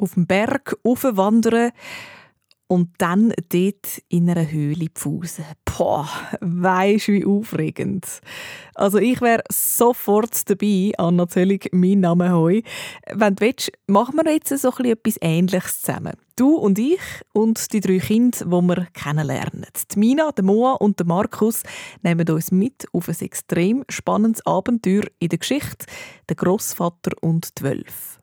auf dem Berg wandern und dann dort in einer Höhle pfusen. Boah, weisst wie aufregend. Also ich wäre sofort dabei, Anna Zöllig, mein Name heu. Wenn du willst, machen wir jetzt so etwas Ähnliches zusammen. Du und ich und die drei Kinder, die wir kennenlernen. Die Mina, die Moa und der Markus nehmen uns mit auf ein extrem spannendes Abenteuer in der Geschichte «Der Großvater und die Wölfe».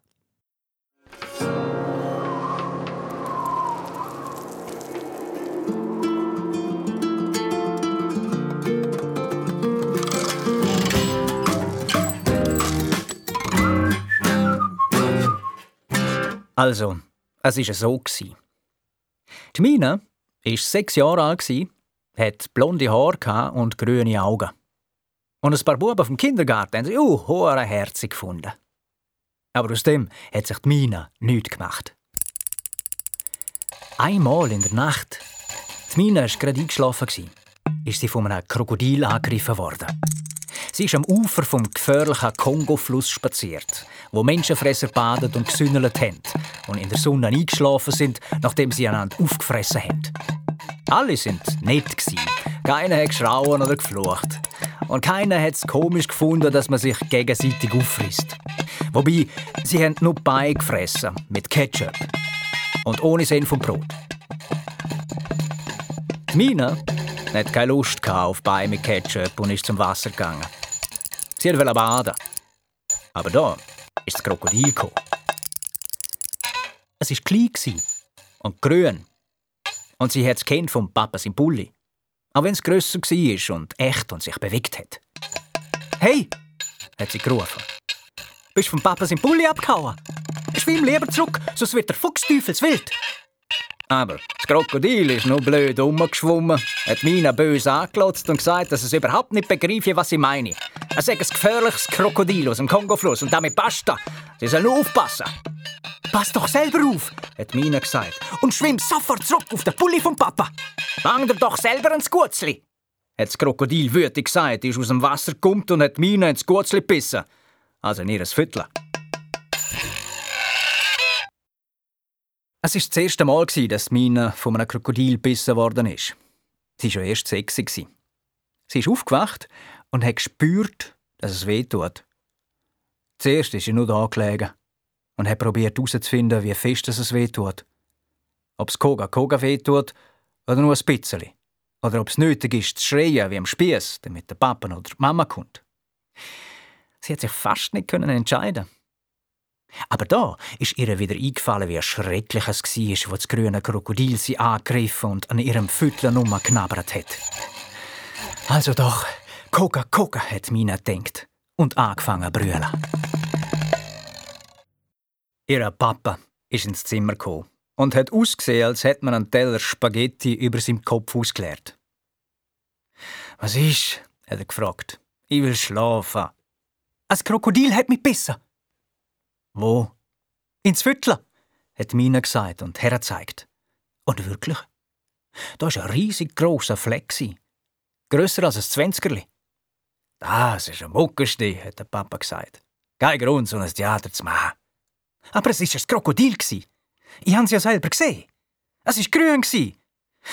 Also, es war so. Die Mina war sechs Jahre alt, hat blonde Haare und grüne Augen. Und ein paar Buben vom Kindergarten haben sie uh, Herze gefunden. Aber aus dem hat sich die Mina nichts gemacht. Einmal in der Nacht, die Mina war gerade eingeschlafen, ist sie von einem Krokodil angegriffen worden. Sie ist am Ufer vom gefährlichen Kongo-Fluss spaziert, wo Menschenfresser badet und gesündelt haben und in der Sonne eingeschlafen sind, nachdem sie einander aufgefressen haben. Alle sind nett. Keiner hat geschrauen oder geflucht. Und keiner hat es komisch gefunden, dass man sich gegenseitig auffrisst. Wobei, sie haben nur Beine gefressen, mit Ketchup. Und ohne Sinn vom Brot. Die Mina hat keine Lust auf Beine mit Ketchup und ist zum Wasser gegangen. Sie wollte baden. Aber da ist das Krokodil gekommen. Es war klein und grün. Und sie hat das Kind vom Papa im Pulli. Auch wenn es grösser war und echt und sich bewegt hat. Hey! hat sie gerufen. Bist vom Papa im Pulli abgehauen? Schwimm lieber zurück, sonst wird der Fuchs teufelswild. Aber das Krokodil ist nur blöd umgeschwommen, hat Mina böse angelotzt und gesagt, dass es überhaupt nicht begreife, was ich meine. Er sei ein gefährliches Krokodil aus dem Kongofluss und damit basta. Sie soll nur aufpassen. Pass doch selber auf, hat Mina gesagt, und schwimm sofort zurück auf den Pulli vom Papa. Fang dir doch selber ins Gutzli. Hat das Krokodil wütig gesagt, ist aus dem Wasser gekommen und hat Mina ins Gutzli gebissen. Also in ihr Viertel. Es war das erste Mal, dass Mina von einem Krokodil gebissen worden ist. Sie war erst sechs. Sie ist aufgewacht und hat gespürt, dass es weh tut. Zuerst ist sie nur da gelegen und hat probiert herauszufinden, wie fest es weh tut. Ob es Koga Koga weh tut oder nur ein bisschen. Oder ob es nötig ist, zu schreien wie am Spieß, damit der Papa oder die Mama kommt. Sie hat sich fast nicht entscheiden aber da ist ihr wieder eingefallen, wie schrecklich es war, wo das grüne Krokodil sie angegriffen und an ihrem Fütteln umgeknabbert hat. Also doch, Coca Coca hat Mina denkt und angefangen zu brüllen. Ihr Papa ist ins Zimmer gekommen und hat ausgesehen, als hätte man einen Teller Spaghetti über seinem Kopf ausgeleert. Was ist? hat er gefragt. Ich will schlafen. Ein Krokodil hat mich bissen. Wo? Ins Viertel, hat Mina gesagt und hergezeigt. Und wirklich? Da war ein riesig grosser Fleck. Grösser als ein Zwanzigerli. Das ist ein Muckersti, hat der Papa gesagt. Kein Grund, so ein Theater zu machen. Aber es war ein Krokodil. Ich habe es ja selber gesehen. Es war grün.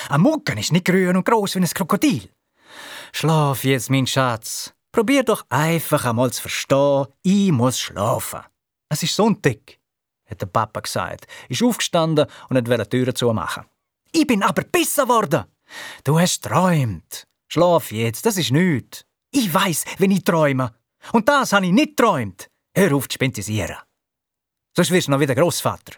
Ein Mucken ist nicht grün und gross wie ein Krokodil. Schlaf jetzt, mein Schatz. Probier doch einfach einmal zu verstehen, ich muss schlafen. Es ist Sonntag, hat der Papa gesagt, ist aufgestanden und wollte die Tür zumachen. Ich bin aber besser worden. Du hast träumt. Schlaf jetzt, das ist nichts. Ich weiß, wenn ich träume. Und das habe ich nicht träumt. Hör auf zu spentisieren. Sonst wirst du noch wieder Großvater.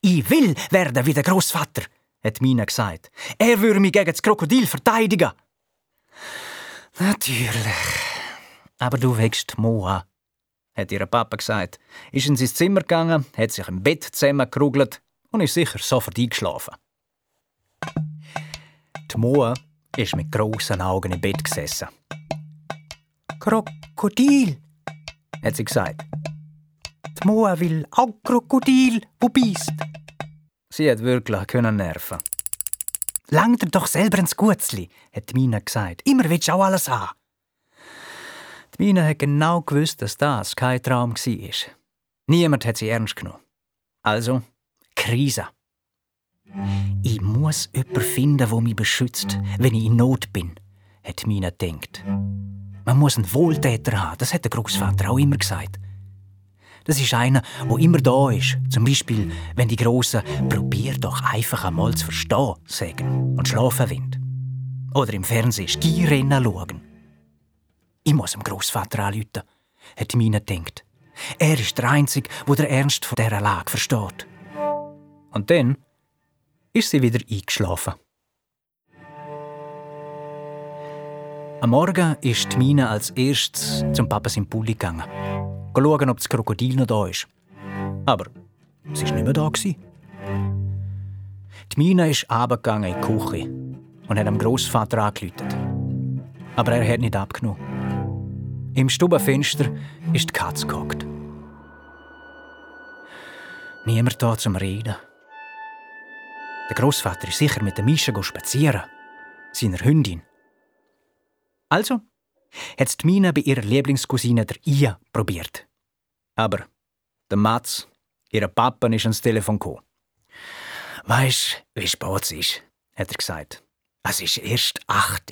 Ich will werden wie der Großvater, hat Mina gesagt. Er würde mich gegen das Krokodil verteidigen. Natürlich. Aber du wächst Moa hat ihr Papa gesagt, ist in sein Zimmer gegangen, hat sich im Bett zusammengerugelt und ist sicher sofort eingeschlafen. Die Moa ist mit grossen Augen im Bett gesessen. Krokodil, hat sie gesagt. Die Moa will auch Krokodil, wo bist? Sie hat wirklich können nerven. Lang dir doch selber ins Gutzli, hat Mina gesagt. Immer willst du auch alles haben. Die Mina hat genau gewusst, dass das kein Traum war. Niemand hat sie ernst genommen. Also Krise. Ich muss jemanden finden, der mich beschützt, wenn ich in Not bin, hat Mina gedacht. Man muss einen Wohltäter haben, das hat der Großvater auch immer gesagt. Das ist einer, wo immer da ist. Zum Beispiel, wenn die Großen «Probier doch einfach einmal zu verstehen» sagen und schlafen wollen. Oder im Fernsehen Skirennen schauen. Ich muss dem Großvater anrufen, hat Mina gedacht. Er ist der Einzige, der den Ernst von dieser Lage versteht. Und dann ist sie wieder eingeschlafen. Am Morgen ist Mina als erstes zum Papa im Pulli gegangen. Schauen, ob das Krokodil noch da ist. Aber sie war nicht mehr da. Die Mina ist runtergegangen in die Küche und hat am Großvater angerufen. Aber er hat nicht abgenommen. Im Stubenfenster ist die Katze gehockt. Niemand da zum Reden. Der Großvater ist sicher mit der Mischa spazieren, seiner Hündin. Also hat die Mina bei ihrer Lieblingscousine der Ia probiert. Aber der Mats, ihr Papa, ist ans Telefon gekommen. Weisst, wie spät es ist, hat er gesagt. Es ist erst acht.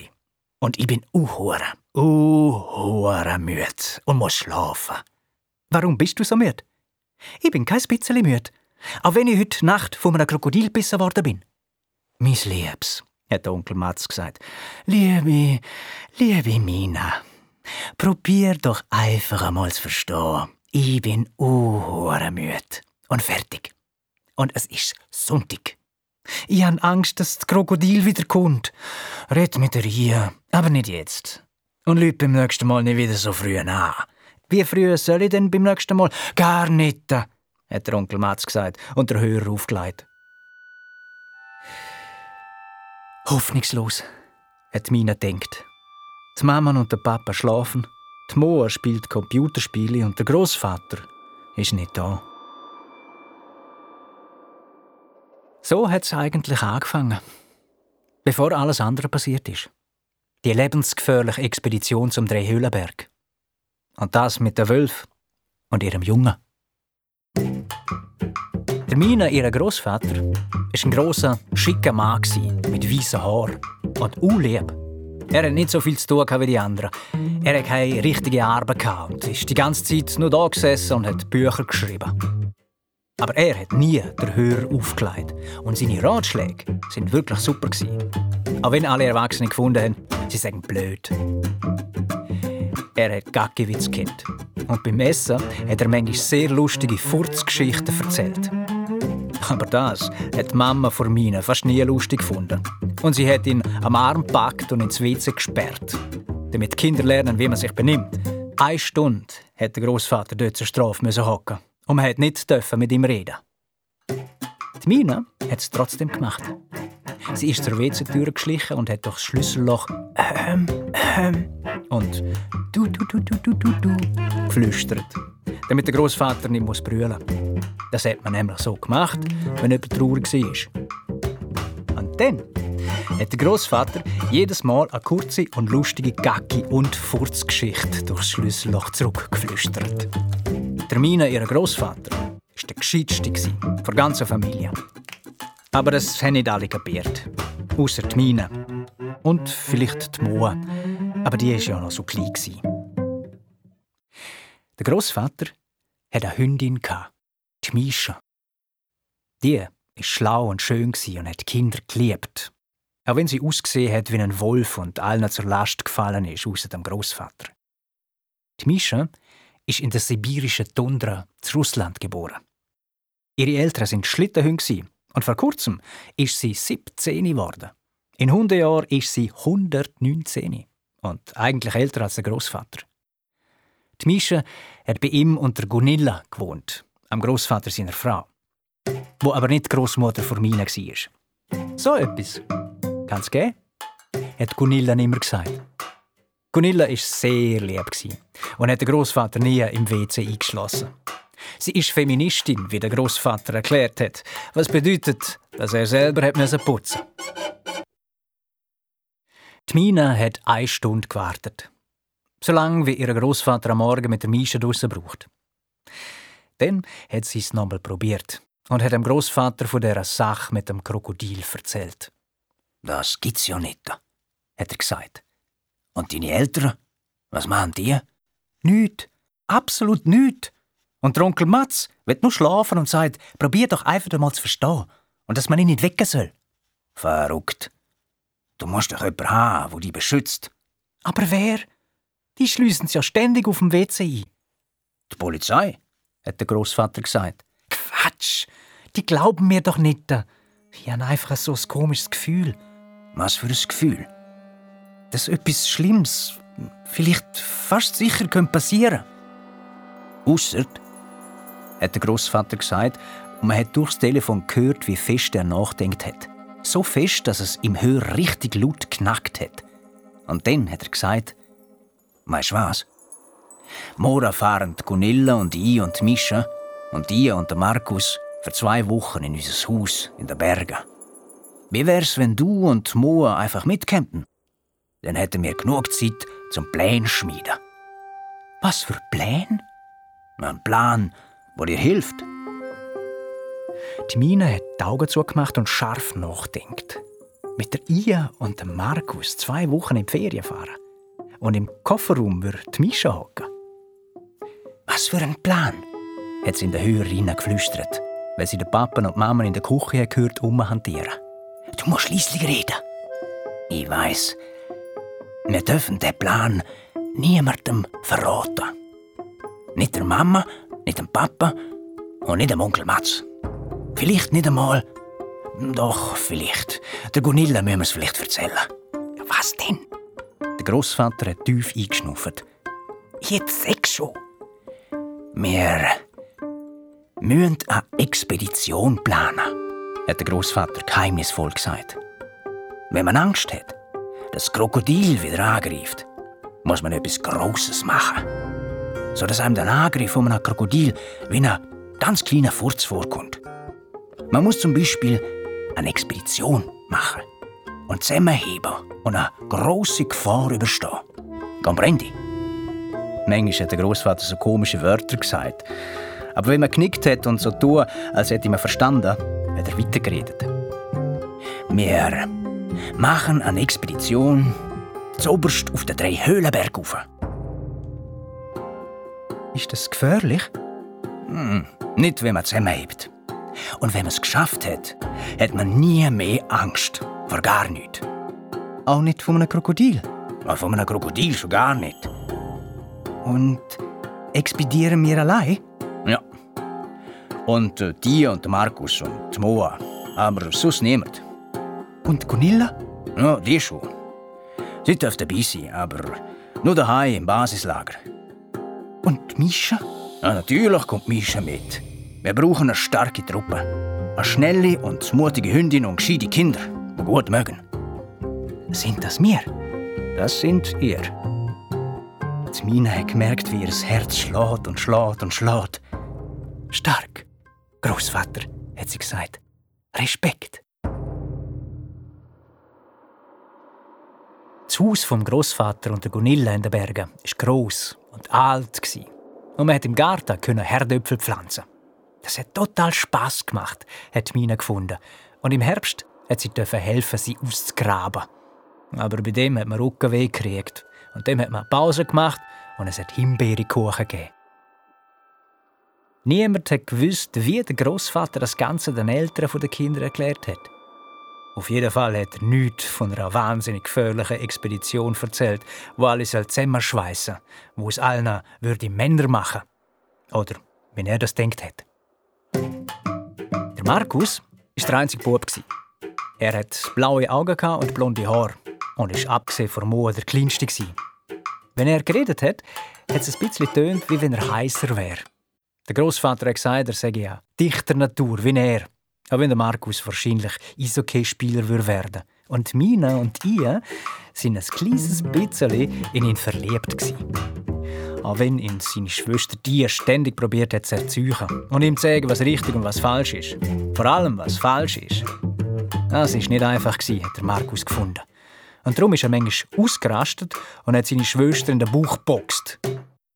Und ich bin uhure, uhure müde und muss schlafen. Warum bist du so müde? Ich bin kein bisschen müde. Auch wenn ich heute Nacht von einem Krokodil gebissen worden bin. Mein Liebs, hat der Onkel Mats gesagt. Liebe, liebe Mina, probier doch einfach einmal zu verstehen. Ich bin müde und fertig. Und es ist Sonntag. Ich habe Angst, dass das Krokodil wiederkommt. Red mit Ria, aber nicht jetzt. Und Leute beim nächsten Mal nicht wieder so früh an. Wie früh soll ich denn beim nächsten Mal? Gar nicht, hat der Onkel Mats gesagt und der Hörer aufgelegt. Hoffnungslos, hat Mina denkt. Die Mama und der Papa schlafen, die Moa spielt Computerspiele und der Großvater ist nicht da. So hat es eigentlich angefangen, bevor alles andere passiert ist. Die lebensgefährliche Expedition zum Drehhöhlenberg. Und das mit der Wölf und ihrem Jungen. Der Mina, ihr Großvater, war ein grosser, schicker Mann mit weißen Haaren und unlieb. Er hat nicht so viel zu tun wie die anderen. Er hatte keine richtige Arbeit und ist die ganze Zeit nur da gesessen und hat Bücher geschrieben. Aber er hat nie den Hörer aufgelegt. Und seine Ratschläge sind wirklich super. Auch wenn alle Erwachsenen gefunden haben, sie sagen blöd. Er hat Gackiwitz kennt. Und beim Essen hat er manchmal sehr lustige Furzgeschichten erzählt. Aber das hat die Mama vor mir fast nie lustig gefunden. Und sie hat ihn am Arm gepackt und ins WC gesperrt, damit Kinder lernen, wie man sich benimmt. Eine Stunde hat der Großvater dort zur Strafe hocken und man hat nicht mit ihm reden. Die Mina hat es trotzdem gemacht. Sie ist zur WC-Tür geschlichen und hat durch das Schlüsselloch ähm, ähm, und du, du, du, du, du, du, du geflüstert, damit der Großvater nicht muss brüllen. Das hat man nämlich so gemacht, wenn jemand traurig war. Und dann hat der Großvater jedes Mal eine kurze und lustige Gacki- und Furzgeschichte durchs Schlüsselloch zurückgeflüstert. Der Mina, ihr Großvater, war der gescheitste der ganzen Familie. Aber das haben nicht alle kapiert. Außer die Mina. Und vielleicht die Moa. Aber die war ja noch so klein. Der Großvater hatte eine Hündin, die Mischa. Die war schlau und schön und hat Kinder geliebt. Auch wenn sie ausgesehen hat wie ein Wolf und allen zur Last gefallen ist, außer dem Großvater. Die Mischa ist in der sibirischen Tundra zu Russland geboren. Ihre Eltern sind Schlittenhunde und vor kurzem ist sie 17 geworden. In 100 Jahren ist sie 119 und eigentlich älter als der Großvater. Die Mischa hat bei ihm unter Gunilla gewohnt, am Großvater seiner Frau, wo aber nicht Großmutter von Mina war. So etwas kann es geben, hat Gunilla immer gesagt. Gunilla war sehr lieb und hat den Großvater nie im WC eingeschlossen. Sie ist Feministin, wie der Großvater erklärt hat, was bedeutet, dass er selber hat putzen. Die Mina hat eine Stunde gewartet, so lange wie ihr Großvater am Morgen mit der Mische draussen braucht. Dann hat sie es nochmal probiert und hat dem Großvater von der Sache mit dem Krokodil erzählt. Das gibt's ja nicht, hat er gesagt. Und deine Eltern, was machen die? Nüt, absolut nüt. Und der Onkel Mats wird nur schlafen und sagt, probier doch einfach mal zu verstehen und dass man ihn nicht wecken soll. Verrückt. Du musst doch jemanden haben, der dich beschützt. Aber wer? Die schliessen ja ständig auf dem WC ein. Die Polizei, hat der Großvater gesagt. Quatsch! Die glauben mir doch nicht. Ich habe einfach so ein komisches Gefühl. Was für ein Gefühl? Dass etwas Schlimmes, vielleicht fast sicher könnte passieren. Ausser, hat der Großvater gesagt, und man hat durchs Telefon gehört, wie fest er nachdenkt hat. So fest, dass es im Hör richtig laut knackt hat. Und dann hat er gesagt, weißt was? Morgen fahren die Gunilla und ich und Mischa und ich und der Markus für zwei Wochen in unser Haus in den Bergen. Wie wär's, wenn du und Moa einfach mitkämpfen? Dann hätten wir genug Zeit zum Plan schmieden. Was für Plan? Ein Plan, der dir hilft. Die Mine hat die Augen zugemacht und scharf nachdenkt. Mit der Ia und dem Markus zwei Wochen in die Ferien fahren. Und im Kofferraum wird Mischa hocken. Was für ein Plan? hat sie in der Höhe geflüstert, weil sie den Papa und die Mama in der Küche gehört umhantieren. Du musst leislich reden. Ich weiß. Wir dürfen den Plan niemandem verraten. Nicht der Mama, nicht dem Papa und nicht dem Onkel Mats. Vielleicht nicht einmal. Doch, vielleicht. Der Gunilla müssen wir es vielleicht erzählen. Was denn? Der Großvater hat tief eingeschnuffert. Jetzt sechs schon. Wir müssen eine Expedition planen, hat der Großvater geheimnisvoll gesagt. Wenn man Angst hat, das Krokodil wieder angreift, muss man etwas Großes machen. So dass einem der Angriff von einem Krokodil wie ein ganz kleiner Furz vorkommt. Man muss zum Beispiel eine Expedition machen und zusammenheben und eine große Gefahr überstehen. Comprendi? Manchmal hat der Großvater so komische Wörter gesagt. Aber wenn man knickt hat und so tun, als hätte man verstanden, hat er weitergeredet. Wir machen eine Expedition zoberst auf den drei Höhlenberg rauf. Ist das gefährlich? Hm, nicht, wenn man zusammenhebt. Und wenn man es geschafft hat, hat man nie mehr Angst vor gar nichts. Auch nicht von einem Krokodil? Auch von einem Krokodil schon gar nicht. Und expedieren wir allein? Ja. Und äh, die und Markus und Moa. Aber sonst niemand. Und Gunilla? Ja, die schon. Sie dürfen dabei sein, aber nur daheim im Basislager. Und Mischa? Ja, natürlich kommt Mischa mit. Wir brauchen eine starke Truppe. Eine schnelle und mutige Hündin und gescheite Kinder, die gut mögen. Sind das wir? Das sind ihr. Die Mina hat gemerkt, wie ihr Herz schlägt und schlägt und schlägt. Stark, Großvater, hat sie gesagt. Respekt. Das Haus vom Großvater und der Gunilla in den Bergen war gross und alt. Und man konnte im Garten Herdöpfel pflanzen. Das hat total Spass gemacht, hat Mina gefunden. Und im Herbst hat sie helfen, sie auszugraben. Aber bei dem hat man Rückenweh gekriegt. Und dem hat man Pause gemacht und es hat Himbeerkuchen gegeben. Niemand hat gewusst, wie der Großvater das Ganze den Eltern der Kinder erklärt hat. Auf jeden Fall hat er nichts von einer wahnsinnig gefährlichen Expedition erzählt, wo alle zusammenschweissen, wo es allen würde Männer machen. Oder wenn er das denkt hat. Der Markus war der einzige Bub. Er hat blaue Augen und blonde Haare und ist abgesehen von Moa der kleinste. Wenn er geredet hat, hat es ein bisschen tönt, wie wenn er heißer wäre. Der Großvater hat gesagt, er sei ja dichter Natur wie er. Auch wenn der Markus wahrscheinlich Eishockey-Spieler werden würde. Und Mina und ich sind ein kleines bisschen in ihn verliebt. Auch wenn ihn seine Schwester die ständig probiert hat zu erzeugen und ihm zu sagen, was richtig und was falsch ist. Vor allem, was falsch ist. Das war nicht einfach, hat der Markus gefunden. Und darum ist er manchmal ausgerastet und hat seine Schwester in den Bauch geboxt.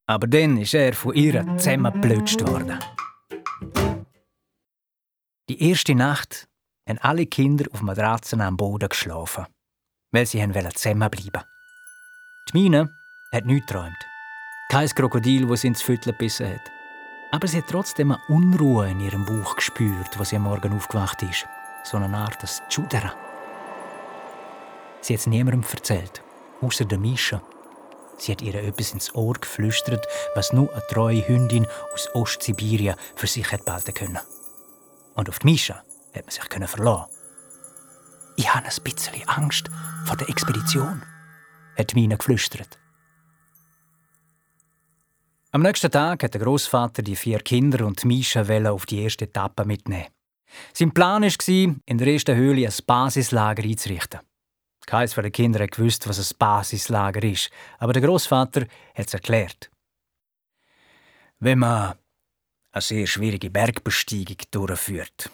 Aber dann ist er von ihr zusammengeplötscht worden. Die erste Nacht haben alle Kinder auf Matratzen am Boden geschlafen, weil sie zusammenbleiben Die Mine hat nichts geträumt. Kein Krokodil, das sie ins Viertel gebissen hat. Aber sie hat trotzdem eine Unruhe in ihrem Bauch gespürt, als sie am Morgen aufgewacht ist. So eine Art des Schudera. Sie hat es niemandem erzählt, außer der Mischa. Sie hat ihr etwas ins Ohr geflüstert, was nur eine treue Hündin aus Ostsibirien für sich hätte behalten können. Und auf die Mischa hat man sich verlassen. Ich habe ein bisschen Angst vor der Expedition, hat Mina geflüstert. Am nächsten Tag hat der Großvater die vier Kinder und Mischa auf die erste Etappe mitnehmen. Sein Plan war, in der ersten Höhle ein Basislager einzurichten. Keines der Kinder hat gewusst, was ein Basislager ist, aber der Großvater hat es erklärt. Wenn man eine sehr schwierige Bergbesteigung durchführt,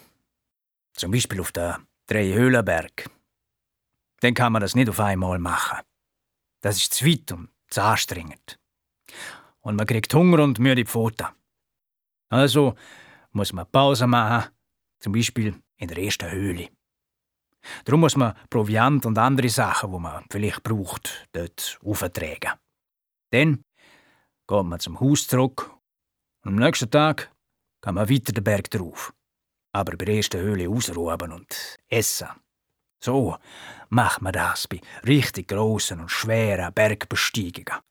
zum Beispiel auf der Dreihöhlenberg, dann kann man das nicht auf einmal machen. Das ist zu weit und zu anstrengend. Und man kriegt Hunger und müde Pfoten. Also muss man Pause machen, zum Beispiel in der ersten Höhle. Darum muss man Proviant und andere Sachen, die man vielleicht braucht, dort auftragen. Dann geht man zum Haus zurück und am nächsten Tag kann man weiter den Berg drauf. Aber bei der ersten Höhle ausruhen und essen. So macht man das bei richtig grossen und schweren Bergbesteigungen.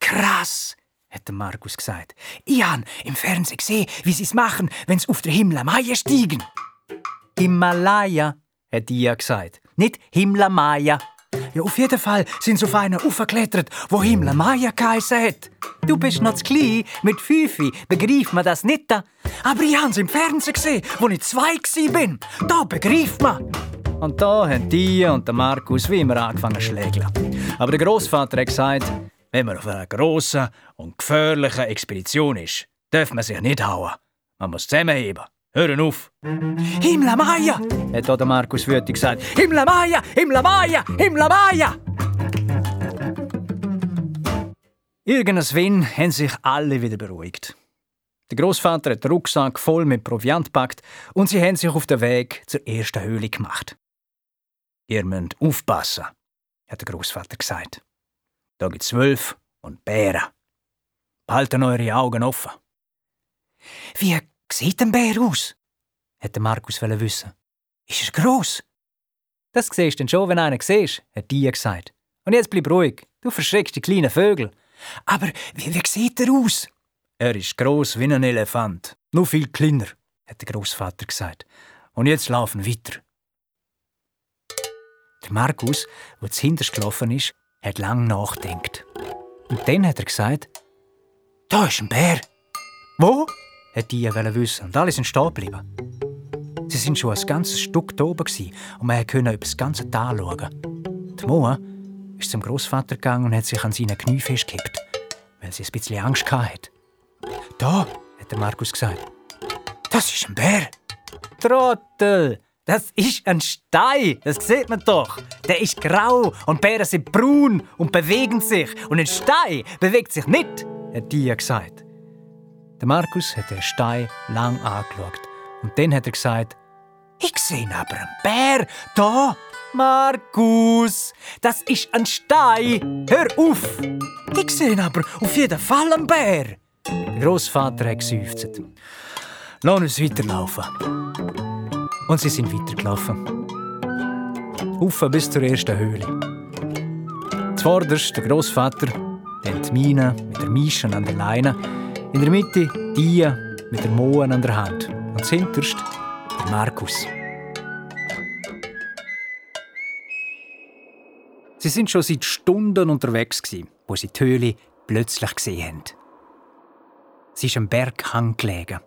Krass, hat Markus gesagt. Ich habe im Fernsehen gesehen, wie sie es machen, wenn sie auf der Himalaya steigen. Himalaya, hat Dia gesagt. Nicht Himalaya. Ja, auf jeden Fall sind sie auf einen aufgeklettert, wo Himalaya geheissen hat. Du bist noch zu klein, mit Fünfi begreift man das nicht. Aber ich habe es im Fernsehen gesehen, wo ich zwei bin. Da begreift man. Und da haben die und der Markus wie immer angefangen zu schlägeln. Aber der Großvater hat gesagt, wenn man auf einer grossen und gefährlichen Expedition ist, darf man sich nicht hauen. Man muss zusammenheben. Hören auf! Maya! hat auch der Markus wütig gesagt. Himmla Maya! Himmla Maya! Irgendwann haben sich alle wieder beruhigt. Der Großvater hat den Rucksack voll mit Proviant gepackt und sie haben sich auf den Weg zur ersten Höhle gemacht. Ihr müsst aufpassen, hat der Großvater gesagt. Da gibt's Wölfe und Bären. Behalten eure Augen offen. Wie sieht ein Bär aus? hätte Markus wissen. Ist er gross? Das siehst du denn schon, wenn einer siehst, hat Dia gesagt. Und jetzt bleib ruhig, du verschreckst die kleinen Vögel. Aber wie, wie sieht er aus? Er ist gross wie ein Elefant, nur viel kleiner, hat der Großvater gesagt. Und jetzt laufen weiter. Der Markus, der zuhinterst gelaufen ist, hat lang nachgedacht. Und dann hat er gesagt, da ist ein Bär. Wo? Hat die wissen und alle sind stehen geblieben. Sie sind schon ein ganzes Stück da oben und man konnte über das ganze Tal schauen. Die Moa ist zum Großvater gegangen und hat sich an seinen Knie festgehabt, weil sie ein bisschen Angst hatte. Da, hat der Markus gesagt. Das ist ein Bär. Trottel, das ist ein Stein, das sieht man doch. Der ist grau und Bären sind braun und bewegen sich. Und ein Stein bewegt sich nicht, hat Dia gesagt. Der Markus hat den Stein lang angeschaut. Und dann hat er gesagt, ich sehe aber einen Bär. Da, Markus, das ist ein Stein. Hör auf. Ich sehe aber auf jeden Fall einen Bär. Der Großvater hat geseufzt. Lass uns weiterlaufen. Und sie sind weitergelaufen. Auf bis zur ersten Höhle. Zuvorderst der Großvater, dann die Mine mit der Mischen an der Leine in der Mitte die mit der Moen an der Hand und hinterst der Markus. Sie sind schon seit Stunden unterwegs, wo sie die Höhle plötzlich gesehen haben. Sie ist am Berghang gelegen,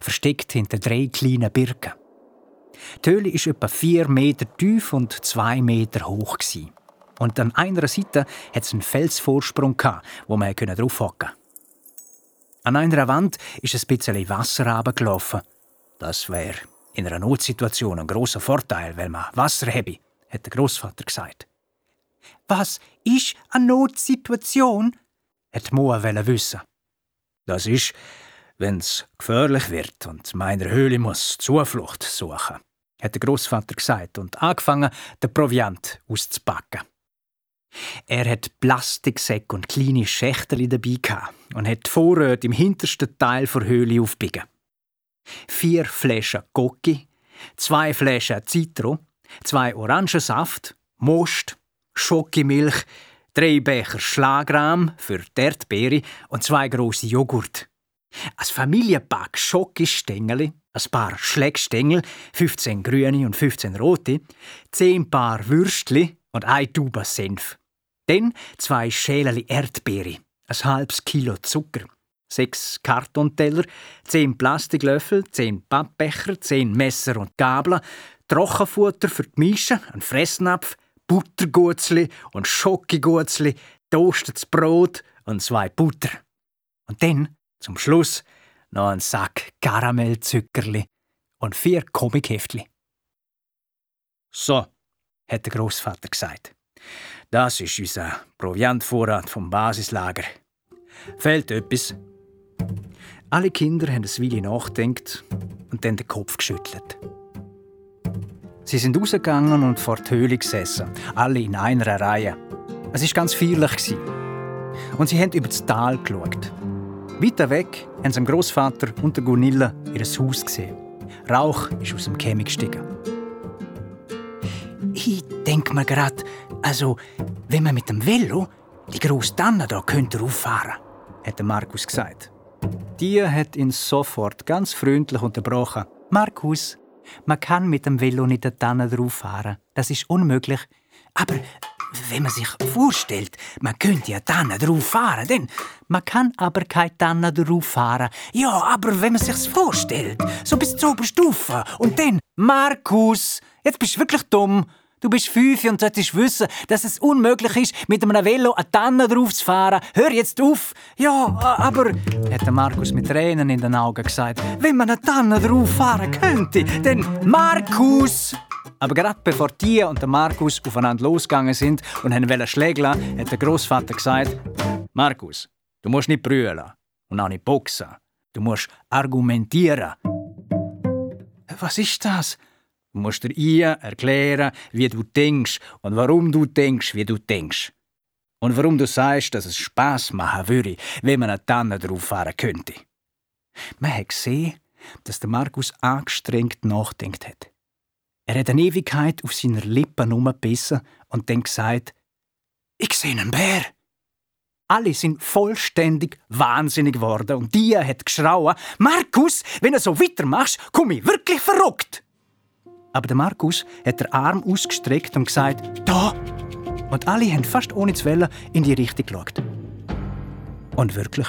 versteckt hinter drei kleinen Birken. Die Höhle ist etwa vier Meter tief und zwei Meter hoch. Und an einer Seite hat es einen Felsvorsprung, wo man drauf hocken konnte. An einer Wand ist ein bisschen Wasser runtergelaufen. Das wäre in einer Notsituation ein großer Vorteil, weil man Wasser habe, hat der Großvater gesagt. Was ist eine Notsituation? hat Moa wissen. Das ist, wenn's gefährlich wird und meiner Höhle muss Zuflucht suchen, hat der Großvater gesagt und angefangen, den Proviant auszupacken. Er hat Plastiksäcke und kleine Schächtel dabei und hat die Vorräte im hintersten Teil der Höhle aufbiegen. Vier Flaschen Gocki, zwei Flaschen Zitro, zwei Orangensaft, Most, Schokimilch, drei Becher Schlagrahm für die Erdbeere und zwei große Joghurt. Ein Familienpack Schokistängel, ein paar Schlägstängel, 15 grüne und 15 rote, 10 Paar Würstli und ein Tube Senf. Dann zwei Schäleli Erdbeere, ein halbes Kilo Zucker, sechs Kartonteller, zehn Plastiklöffel, zehn Pappbecher, zehn Messer und Gabel, Trockenfutter für die Mische, ein Fressnapf, Buttergutzli und Schokogutzli, toastetes Brot und zwei Butter. Und dann, zum Schluss, noch ein Sack Karamellzuckerli und vier Comicheftli. So, hat der Großvater gesagt. Das ist unser Proviantvorrat vom Basislager. Fehlt etwas? Alle Kinder haben ein Weile nachgedacht und dann den Kopf geschüttelt. Sie sind rausgegangen und vor die Höhle gesessen, alle in einer Reihe. Es war ganz feierlich. Und sie haben über das Tal geschaut. Weiter weg haben sie Großvater und der Gunilla ihr Haus gesehen. Rauch ist aus dem Kämmer gestiegen. Denke mir gerade, also, wenn man mit dem Velo die grosse Tanne da könnte auffahren, hat Markus gesagt. Die hat ihn sofort ganz freundlich unterbrochen. Markus, man kann mit dem Velo nicht der Tanne drauf fahren. Das ist unmöglich. Aber wenn man sich vorstellt, man könnte ja Tanne drauf fahren, denn man kann aber keine Tanne drauf fahren. Ja, aber wenn man sich's vorstellt, so bis zur Oberstufe und dann, Markus, jetzt bist du wirklich dumm. Du bist fünf und solltest wissen, dass es unmöglich ist, mit einem Velo eine Tanne drauf zu fahren. Hör jetzt auf! Ja, aber, hat Markus mit Tränen in den Augen gesagt, wenn man eine Tanne drauf fahren könnte, dann Markus! Aber gerade bevor die und der Markus aufeinander losgegangen sind und wollen schlägeln, hat der Großvater gesagt: Markus, du musst nicht brüllen und auch nicht boxen. Du musst argumentieren. Was ist das? Du musst dir ihr erklären, wie du denkst und warum du denkst, wie du denkst. Und warum du sagst, dass es Spaß machen würde, wenn man eine Tanne drauf fahren könnte. Man hat gesehen, dass der Markus angestrengt nachdenkt hat. Er hat eine Ewigkeit auf seiner Lippen herumgebissen und dann gesagt, ich sehe einen Bär. Alle sind vollständig wahnsinnig geworden und die hat geschrauen, Markus, wenn du so weitermachst, komme ich wirklich verrückt. Aber der Markus hat den Arm ausgestreckt und gesagt, da! Und alle haben fast ohne zu wollen in die Richtung geschaut. Und wirklich,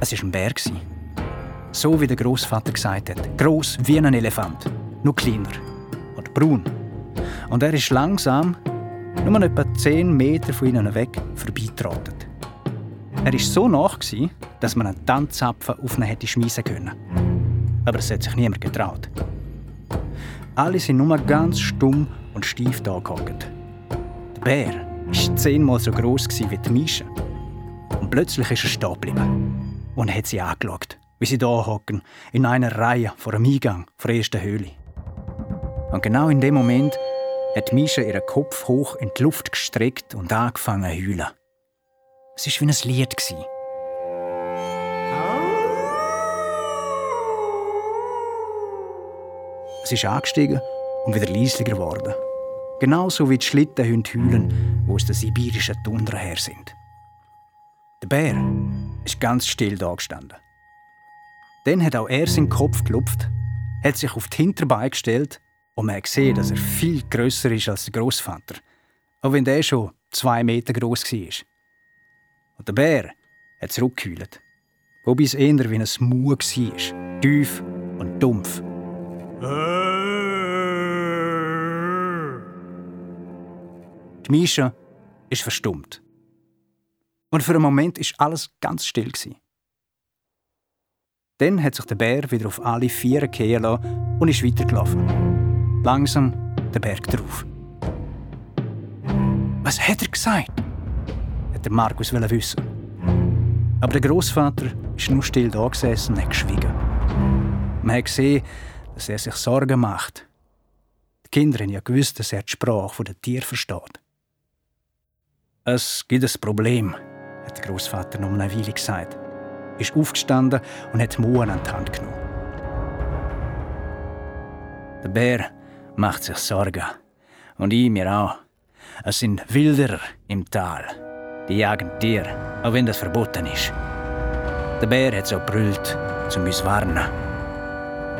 es war ein Bär. So wie der Großvater gesagt hat. Groß wie ein Elefant, nur kleiner und braun. Und er ist langsam, nur etwa 10 Meter von ihnen weg, vorbeigetrottet. Er war so nach, dass man einen Tanzzapfen auf ihn hätte schmeißen können. Aber es hat sich niemand getraut. Alle sind nur ganz stumm und steif da. Der Bär war zehnmal so groß wie die Mische. Und plötzlich ist er stehen geblieben und hat sie angeschaut, wie sie da hocken, in einer Reihe vor dem Eingang der ersten Höhle. Und genau in dem Moment hat Mische ihren Kopf hoch in die Luft gestreckt und angefangen zu heulen. Es war wie ein Lied. Sie ist angestiegen und wieder leislicher geworden. Genauso wie die Schlittenhunde heulen, die aus der sibirischen Tundra her sind. Der Bär ist ganz still da gestanden. Dann hat auch er seinen Kopf gelupft, hat sich auf die Hinterbeine gestellt und man gesehen, dass er viel grösser ist als der Großvater, auch wenn der schon zwei Meter groß war. Und der Bär hat zurückgehüllt, wobei es eher wie ein Mu war, tief und dumpf. Die Mischa ist verstummt. Und für einen Moment ist alles ganz still. Dann hat sich der Bär wieder auf alle vier gehen lassen und ist weitergelaufen. Langsam den Berg drauf. Was hat er gesagt? hat der Markus wissen. Aber der Großvater ist nur still da gesessen und hat geschwiegen. Man hat gesehen, dass er sich Sorgen macht. Die Kinder haben ja gewusst, dass er die Sprache der Tiere versteht. Es gibt ein Problem, hat der Großvater noch eine Weile gesagt. Er ist aufgestanden und hat Mohren an die Hand genommen. Der Bär macht sich Sorgen. Und ich mir auch. Es sind Wilderer im Tal. Die jagen Tiere, auch wenn das verboten ist. Der Bär hat so brüllt, um uns zu warnen.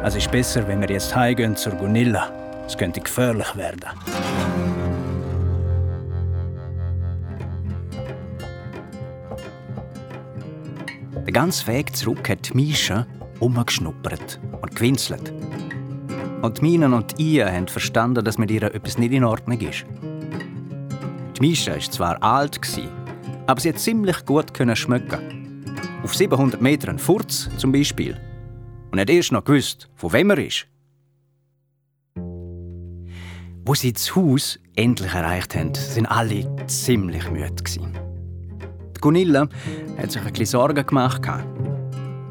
Es ist besser, wenn wir jetzt heimgehen zur Gunilla. Es könnte gefährlich werden. Den ganzen Weg zurück hat Misha umgeschnuppert und gewinselt. Und Mina und ihr haben verstanden, dass mit ihr etwas nicht in Ordnung ist. Die Misha war zwar alt, aber sie hat ziemlich gut schmecken. Auf 700 Metern Furz zum Beispiel. Und hat erst noch gewusst, von wem er ist. Wo sie das Haus endlich erreicht haben, sind alle ziemlich müde. Die Gunilla hat sich ein bisschen Sorgen gemacht.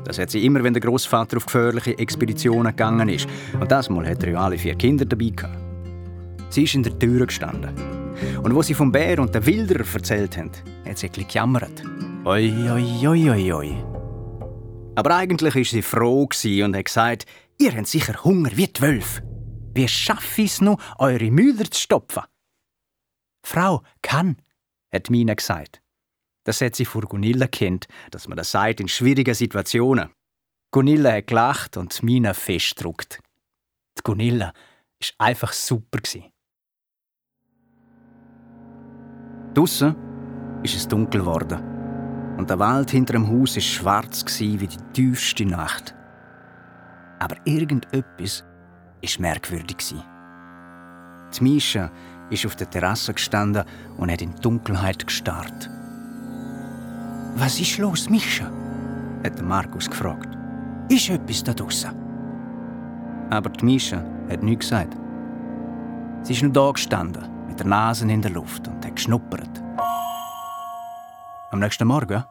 Das hat sie immer, wenn der Großvater auf gefährliche Expeditionen gegangen ist. Und das Mal hat er ja alle vier Kinder dabei gehabt. Sie ist in der Tür gestanden. Und wo sie vom Bär und den Wilderer erzählt haben, hat sie ein bisschen gejammert. Oi, oi, oi, oi, oi. Aber eigentlich war sie froh und hat gesagt, ihr habt sicher Hunger wie die Wölfe. Wie schaffe ich es noch, eure Müller zu stopfen? Frau, kann, hat Mina gesagt. Das hat sie vor Gunilla kennt, dass man das sagt in schwierigen Situationen. Gunilla hat gelacht und Mina festdruckt. Die Gunilla ist einfach super Draussen ist es dunkel geworden und der Wald hinter dem Haus ist schwarz wie die tiefste Nacht. Aber irgendetwas ist merkwürdig Die Mischa ist auf der Terrasse gestanden und hat in Dunkelheit gestarrt. Was ist los, Mischa? hat Markus gefragt. Ist etwas da draussen? Aber die Mischa hat nichts gesagt. Sie ist nur da gestanden, mit der Nase in der Luft und hat geschnuppert. Am nächsten Morgen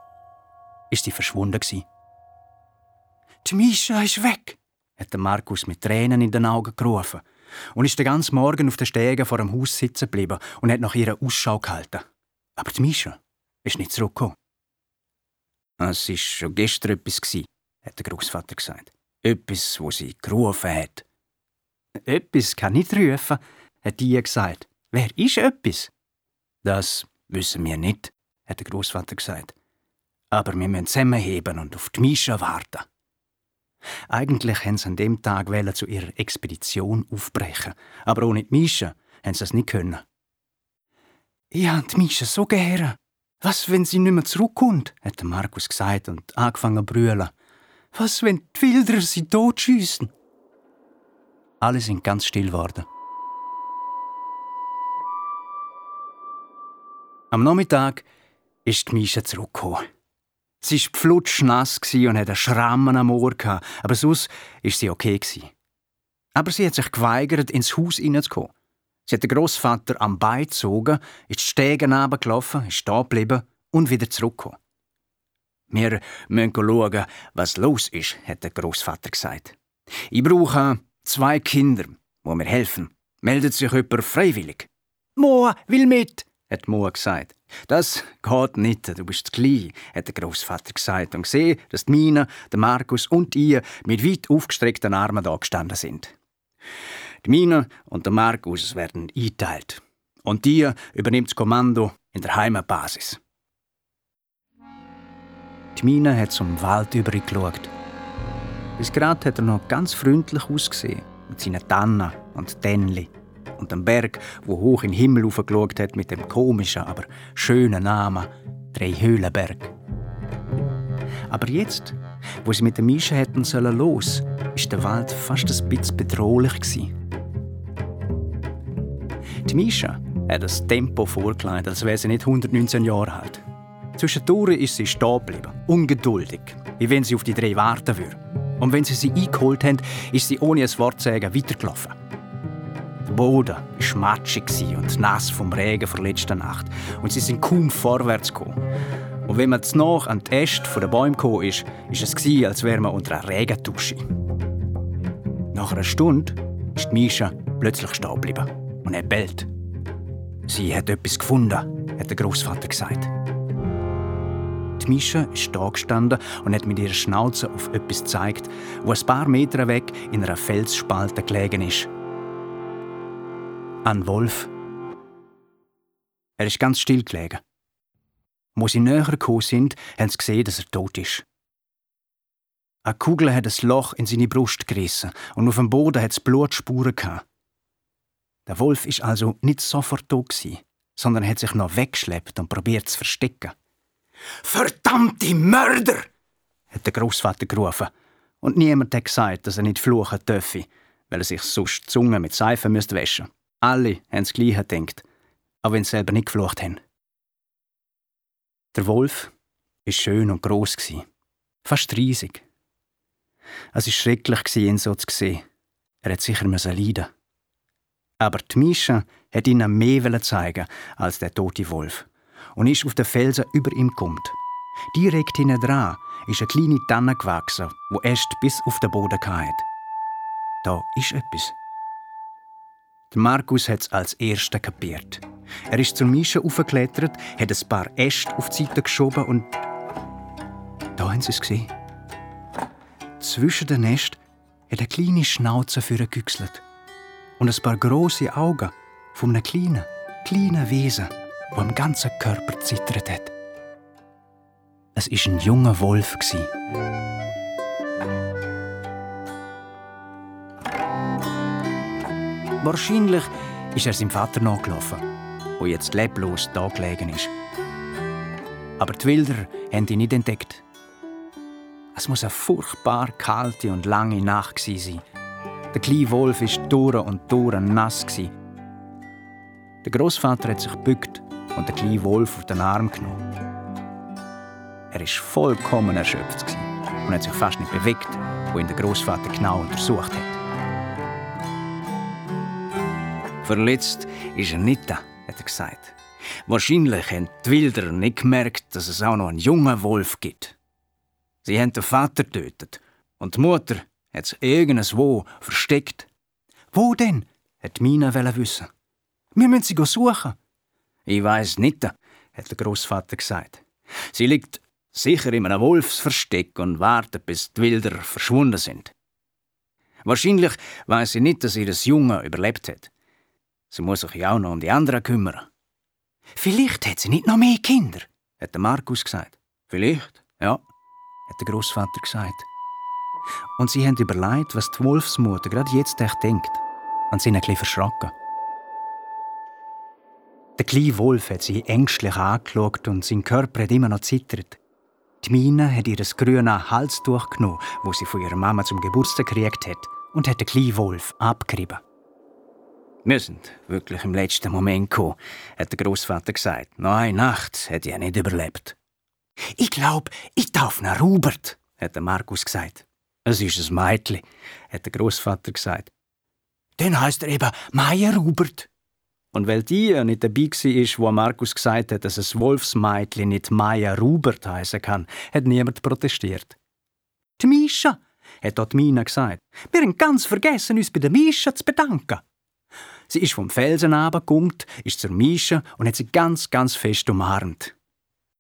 ist sie verschwunden. Die Mischa ist weg, hat Markus mit Tränen in den Augen gerufen und ist den ganzen Morgen auf den Stegen vor dem Haus sitzen geblieben und hat nach ihrer Ausschau gehalten. Aber die Mischa ist nicht zurückgekommen. Es war schon gestern etwas, hat der Großvater gesagt. Etwas, wo sie gerufen hat. Etwas kann nicht rufen, hat die gesagt. Wer ist etwas? Das wissen wir nicht, hat der Großvater gesagt. Aber wir müssen zusammenheben und auf die Mischa warten. Eigentlich haben sie an dem Tag zu ihrer Expedition aufbrechen, aber ohne die Mischa haben sie es nicht können. Ich habe die Mischa so gern, was, wenn sie nicht mehr zurückkommt? hat Markus gesagt und angefangen zu brüllen. Was, wenn die Wilder sie totschiessen? Alle sind ganz still geworden. Am Nachmittag ist die Mischa zurückgekommen. Sie war flutschnass und hatte Schrammen am Ohr, aber sonst war sie okay. Aber sie hat sich geweigert, ins Haus hineinzukommen. Sie hat den Großvater am Bein gezogen, ist die Stegen runtergelaufen, ist da geblieben und wieder zurückgekommen. Wir müssen schauen, was los ist, hat der Großvater gesagt. Ich brauche zwei Kinder, die mir helfen. Meldet sich jemand freiwillig? Moa will mit, hat Moa gesagt. Das geht nicht, du bist zu klein, hat der Großvater gesagt und gesehen, dass die Mina, der Markus und ihr mit weit aufgestreckten Armen da gestanden sind. Die Mina und der Markus werden eingeteilt. Und die übernimmt das Kommando in der Heimatbasis. Die Mina hat zum Wald übergeschaut. Bis gerade hat er noch ganz freundlich ausgesehen, mit seinen Tannen und Tennli und dem Berg, wo hoch in den Himmel aufgeschaut hat mit dem komischen, aber schönen Namen Dreihöhlenberg. Aber jetzt, wo sie mit der Mische hätten sollen los, ist der Wald fast ein bisschen bedrohlich gewesen. Die Mischa hat das Tempo vorgelegt, als wäre sie nicht 119 Jahre alt. Zwischendurch ist sie stehen geblieben, ungeduldig, wie wenn sie auf die drei warten würde. Und wenn sie sie eingeholt haben, ist sie ohne ein Wort zu sagen weitergelaufen. Der Boden war matschig und nass vom Regen der letzten Nacht. Und sie sind kaum vorwärts gekommen. Und wenn man noch an die Äste der Bäume kam, ist, ist es als wäre man unter einer Regentusche. Nach einer Stunde ist Misha plötzlich stehen geblieben und er bellt. Sie hat etwas gefunden, hat der Großvater gesagt. Die Mischa ist da gestanden und hat mit ihrer Schnauze auf etwas gezeigt, wo ein paar Meter weg in einer Felsspalte gelegen ist. Ein Wolf. Er ist ganz still gelegen. Wo sie näher gekommen sind, haben sie gesehen, dass er tot ist. Eine Kugel hat ein Loch in seine Brust gerissen und auf dem Boden hat es Blutspuren gehabt. Der Wolf ist also nicht sofort tot sondern hat sich noch weggeschleppt und probiert zu verstecken. Verdammte Mörder! hat der Großvater gerufen. Und niemand hat gesagt, dass er nicht fluchen dürfe, weil er sich sonst die Zunge mit Seife müsste waschen. Alle haben das Gleiche gedacht, auch wenn sie selber nicht geflucht haben. Der Wolf war schön und gross, fast riesig. Es war schrecklich, ihn so zu sehen. Er hat sicher leiden Aber die Mischa hat ihnen mehr zeigen als der tote Wolf und ist auf den Felsen über ihm gekommen. Direkt hinten dran ist eine kleine Tanne gewachsen, wo erst bis auf den Boden kam. Da ist etwas. Markus hat es als Erster kapiert. Er ist zur Mische aufgeklettert, hat ein paar Äste auf die Seite geschoben und. Da haben sie es gesehen. Zwischen den Ästen hat eine kleine Schnauze für gegüchselt. Und ein paar große Augen von einem kleinen, kleinen Wesen, der am ganzen Körper zittert hat. Es war ein junger Wolf. Wahrscheinlich ist er seinem Vater nachgelaufen wo jetzt leblos da gelegen ist. Aber die Wilder haben ihn nicht entdeckt. Es muss eine furchtbar kalte und lange Nacht sein. Der kleine Wolf war durch und durch nass. Der Großvater hat sich gebückt und den kleinen Wolf auf den Arm genommen. Er war vollkommen erschöpft und hat sich fast nicht bewegt, wo ihn der Großvater genau untersucht hat. Verletzt ist er nicht da hat er gesagt. Wahrscheinlich haben die Wilder nicht gemerkt, dass es auch noch einen jungen Wolf gibt. Sie haben den Vater getötet und die Mutter hat es irgendwo versteckt. Wo denn? hat Mina wissen. Wir müssen sie suchen. Ich weiß nicht, hat der Großvater gesagt. Sie liegt sicher in einem Wolfsversteck und wartet, bis die Wilder verschwunden sind. Wahrscheinlich weiß sie nicht, dass ihr das Junge überlebt hat. Sie muss sich ja auch noch um die anderen kümmern. Vielleicht hat sie nicht noch mehr Kinder, hat der Markus gesagt. Vielleicht, ja, hat der Großvater gesagt. Und sie haben überlegt, was die Wolfsmutter gerade jetzt echt denkt. Und sind ein bisschen verschrocken. Der kleine Wolf hat sie ängstlich angeschaut und sein Körper hat immer noch zittert. Die Mina hat ihr das grüne Halstuch genommen, wo sie von ihrer Mama zum Geburtstag gekriegt hat, und hat den kleinen Wolf abgerieben. Wir sind wirklich im letzten Moment gekommen, hat der Großvater gesagt. Noch eine Nacht hätte er nicht überlebt. Ich glaub, ich darf nach Robert, hat der Markus gesagt. Es ist ein Mädchen, hat der Großvater gesagt. Dann heißt er eben Meier Robert. Und weil die nicht dabei war, wo Markus gesagt hat, dass ein Wolfsmädchen nicht Meier Robert heißen kann, hat niemand protestiert. Die Mischa, hat dort Mina gesagt. Wir haben ganz vergessen, uns bei der Mischa zu bedanken. Sie ist vom Felsen runtergekommen, ist zur Mischa und hat sie ganz, ganz fest umarmt.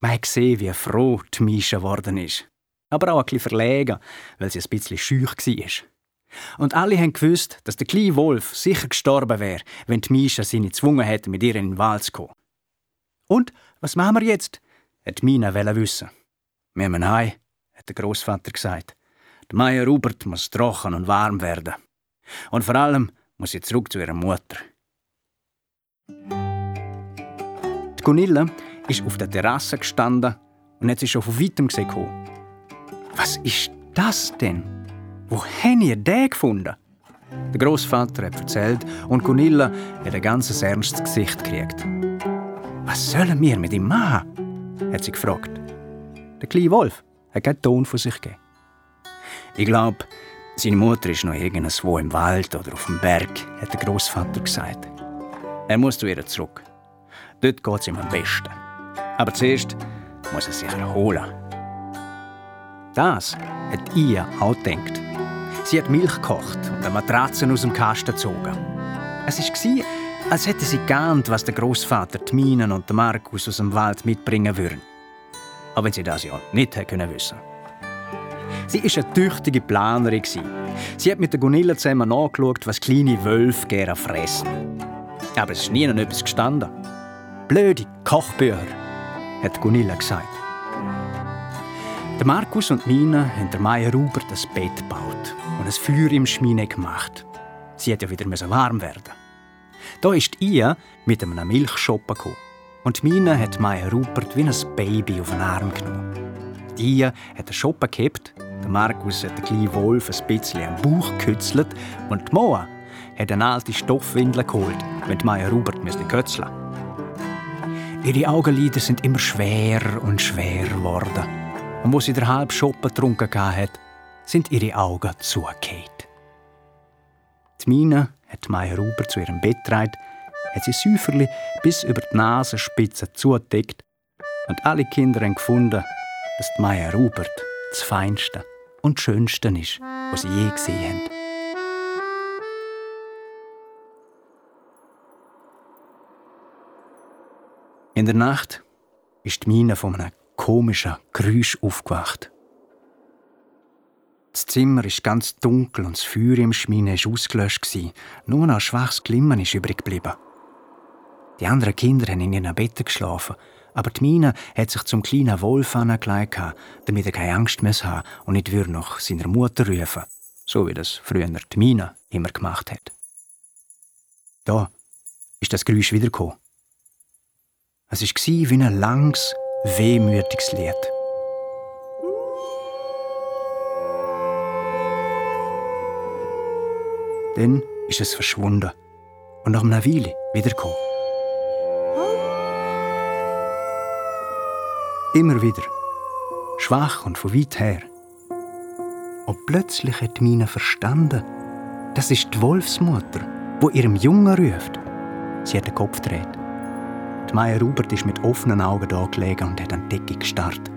Man hat gesehen, wie froh die Mischa geworden ist. Aber auch ein bisschen verlegen, weil sie ein bisschen schüch war. Und alle haben gewusst, dass der kleine Wolf sicher gestorben wäre, wenn die Mischa sie nicht gezwungen hätte, mit ihr in den Wald zu kommen. Und, was machen wir jetzt? hat Mina wissen. Wir müssen heim, hat der Großvater gesagt. Der Meier Rupert muss trocken und warm werden. Und vor allem muss sie zurück zu ihrer Mutter. Die Gunilla ist auf der Terrasse gestanden und hat sie schon von weitem gesehen. Was ist das denn? Wo habt ihr den gefunden? Der Großvater hat erzählt und Gunilla hat ein ganz ernstes Gesicht gekriegt. Was sollen wir mit ihm machen? hat sie gefragt. Der kleine Wolf hat keinen Ton von sich gegeben. Ich glaube, seine Mutter ist noch irgendwo im Wald oder auf dem Berg, hat der Großvater gesagt. Er muss zu ihr zurück. Dort geht es ihm am besten. Aber zuerst muss er sich erholen. Das hat ihr auch gedacht. Sie hat Milch gekocht und eine Matratze aus dem Kasten gezogen. Es war, als hätte sie geahnt, was der Großvater, die Minen und Markus aus dem Wald mitbringen würden. Aber wenn sie das ja nicht können wissen. Sie war eine tüchtige Planerin. Sie hat mit der Gunilla zusammen nachgeschaut, was kleine Wölfe gerne fressen. Aber es ist nie noch etwas gestanden. Blöde Kochbücher, hat Gunilla gesagt. Der Markus und Mina haben der Meier Rubert das Bett gebaut und ein Feuer im Schmine gemacht. Sie hat ja wieder warm werden. Da ist ihr mit einem Milchschoppen gekommen. Und Mina hat Meier Rupert wie ein Baby auf den Arm genommen. Die hat den Schoppen gehabt, der Markus hat den kleinen Wolf ein bisschen am Bauch gekützelt und die Moa hat eine alte Stoffwindel geholt, wenn Meier Rupert kötzeln Ihre Augenlider sind immer schwerer und schwerer geworden. Und wo sie der halb Schoppen getrunken hat, sind ihre Augen zugekehrt. Die Mina hat Meier Ruber zu ihrem Bett getragen, hat sie Säuferli bis über die Nasenspitze zugedeckt und alle Kinder haben gefunden, dass die Meier Rubert das Feinste und Schönste ist, was sie je gesehen haben. In der Nacht ist die Mine von einem komischen Geräusch aufgewacht. Das Zimmer ist ganz dunkel und das Feuer im Schmine war ausgelöscht. Nur noch ein schwaches Glimmern ist übrig geblieben. Die anderen Kinder haben in ihren Betten geschlafen, aber die Mina hat sich zum kleinen Wolf angelegt, damit er keine Angst mehr haben und nicht würde nach seiner Mutter rufen, so wie das früher die Mina immer gemacht hat. Da ist das Geräusch wiedergekommen. Es war wie ein langes, wehmütiges Lied. Dann ist es verschwunden und nach einer Weile wiedergekommen. Immer wieder, schwach und von weit her. Und plötzlich hat Mina verstanden, das ist die Wolfsmutter, wo ihrem Jungen ruft. Sie hat den Kopf gedreht. Die Maya Rubert ist mit offenen Augen da gelegen und hat an die Decke gestarrt.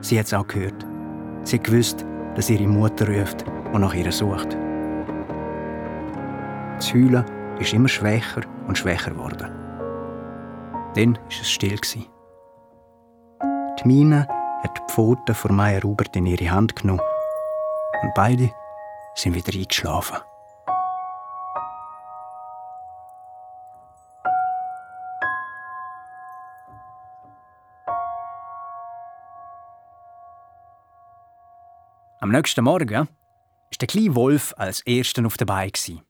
Sie hat es auch gehört. Sie hat gewusst, dass ihre Mutter ruft und nach ihr sucht. Das Heulen ist immer schwächer und schwächer geworden. Dann war es still. Die Mine hat die Pfoten von Meier Rubert in ihre Hand genommen und beide sind wieder eingeschlafen. Am nächsten Morgen war der kleine Wolf als Erster auf der Beine. Den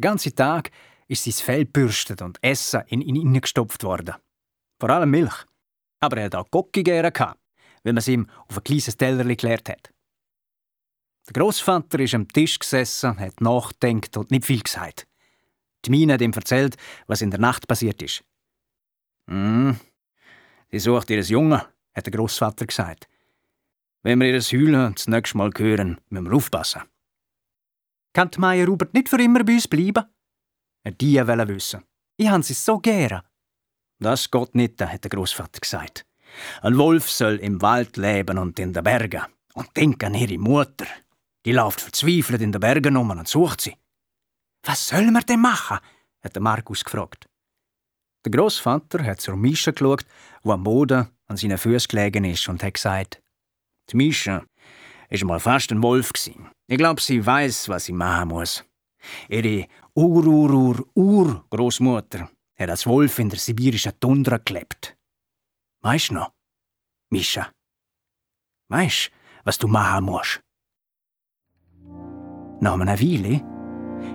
ganzen Tag ist sein Fell bürstet und Essen in ihn hineingestopft worden. Vor allem Milch. Aber er hat auch Gocki gerne weil man es ihm auf ein kleines Teller geklärt hat. Der Großvater ist am Tisch gesessen, hat nachgedacht und nicht viel gesagt. Die Mine hat ihm erzählt, was in der Nacht passiert ist. Hm, sie sucht ihres Jungen, hat der Großvater gesagt. Wenn wir ihr Heulen das nächste Mal hören, müssen wir aufpassen. Kann die Maya Rubert nicht für immer bei uns bleiben? Er die wollte wissen. Ich habe sie so gern. Das geht nicht, hat der Großvater gesagt. Ein Wolf soll im Wald leben und in den Bergen. Und denk an ihre Mutter. Die läuft verzweifelt in den Bergen um und sucht sie. Was soll man denn machen? hat der Markus gefragt. Der Großvater hat zur Mischa geschaut, wo am Boden an seinen Füßen gelegen ist, und hat gesagt: Die Mischa ist mal fast ein Wolf. Ich glaube, sie weiß, was sie machen muss. Ihre Ur-Ur-Ur-Ur-Großmutter hat als Wolf in der sibirischen Tundra gelebt. Weißt du noch, Mischa? Weißt was du machen musst? Nach einer Weile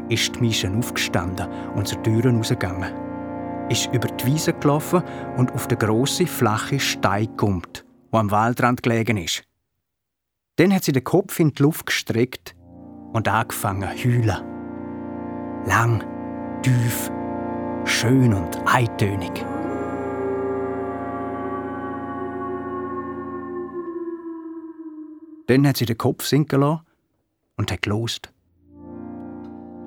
ist die Mischa aufgestanden und zur Tür rausgegangen. Ist über die Wiese gelaufen und auf den grossen, flachen Stein gekommen, der am Waldrand gelegen ist. Dann hat sie den Kopf in die Luft gestreckt und angefangen zu heulen. Lang, tief, schön und eintönig. Dann hat sie den Kopf sinken lassen und hat gelost.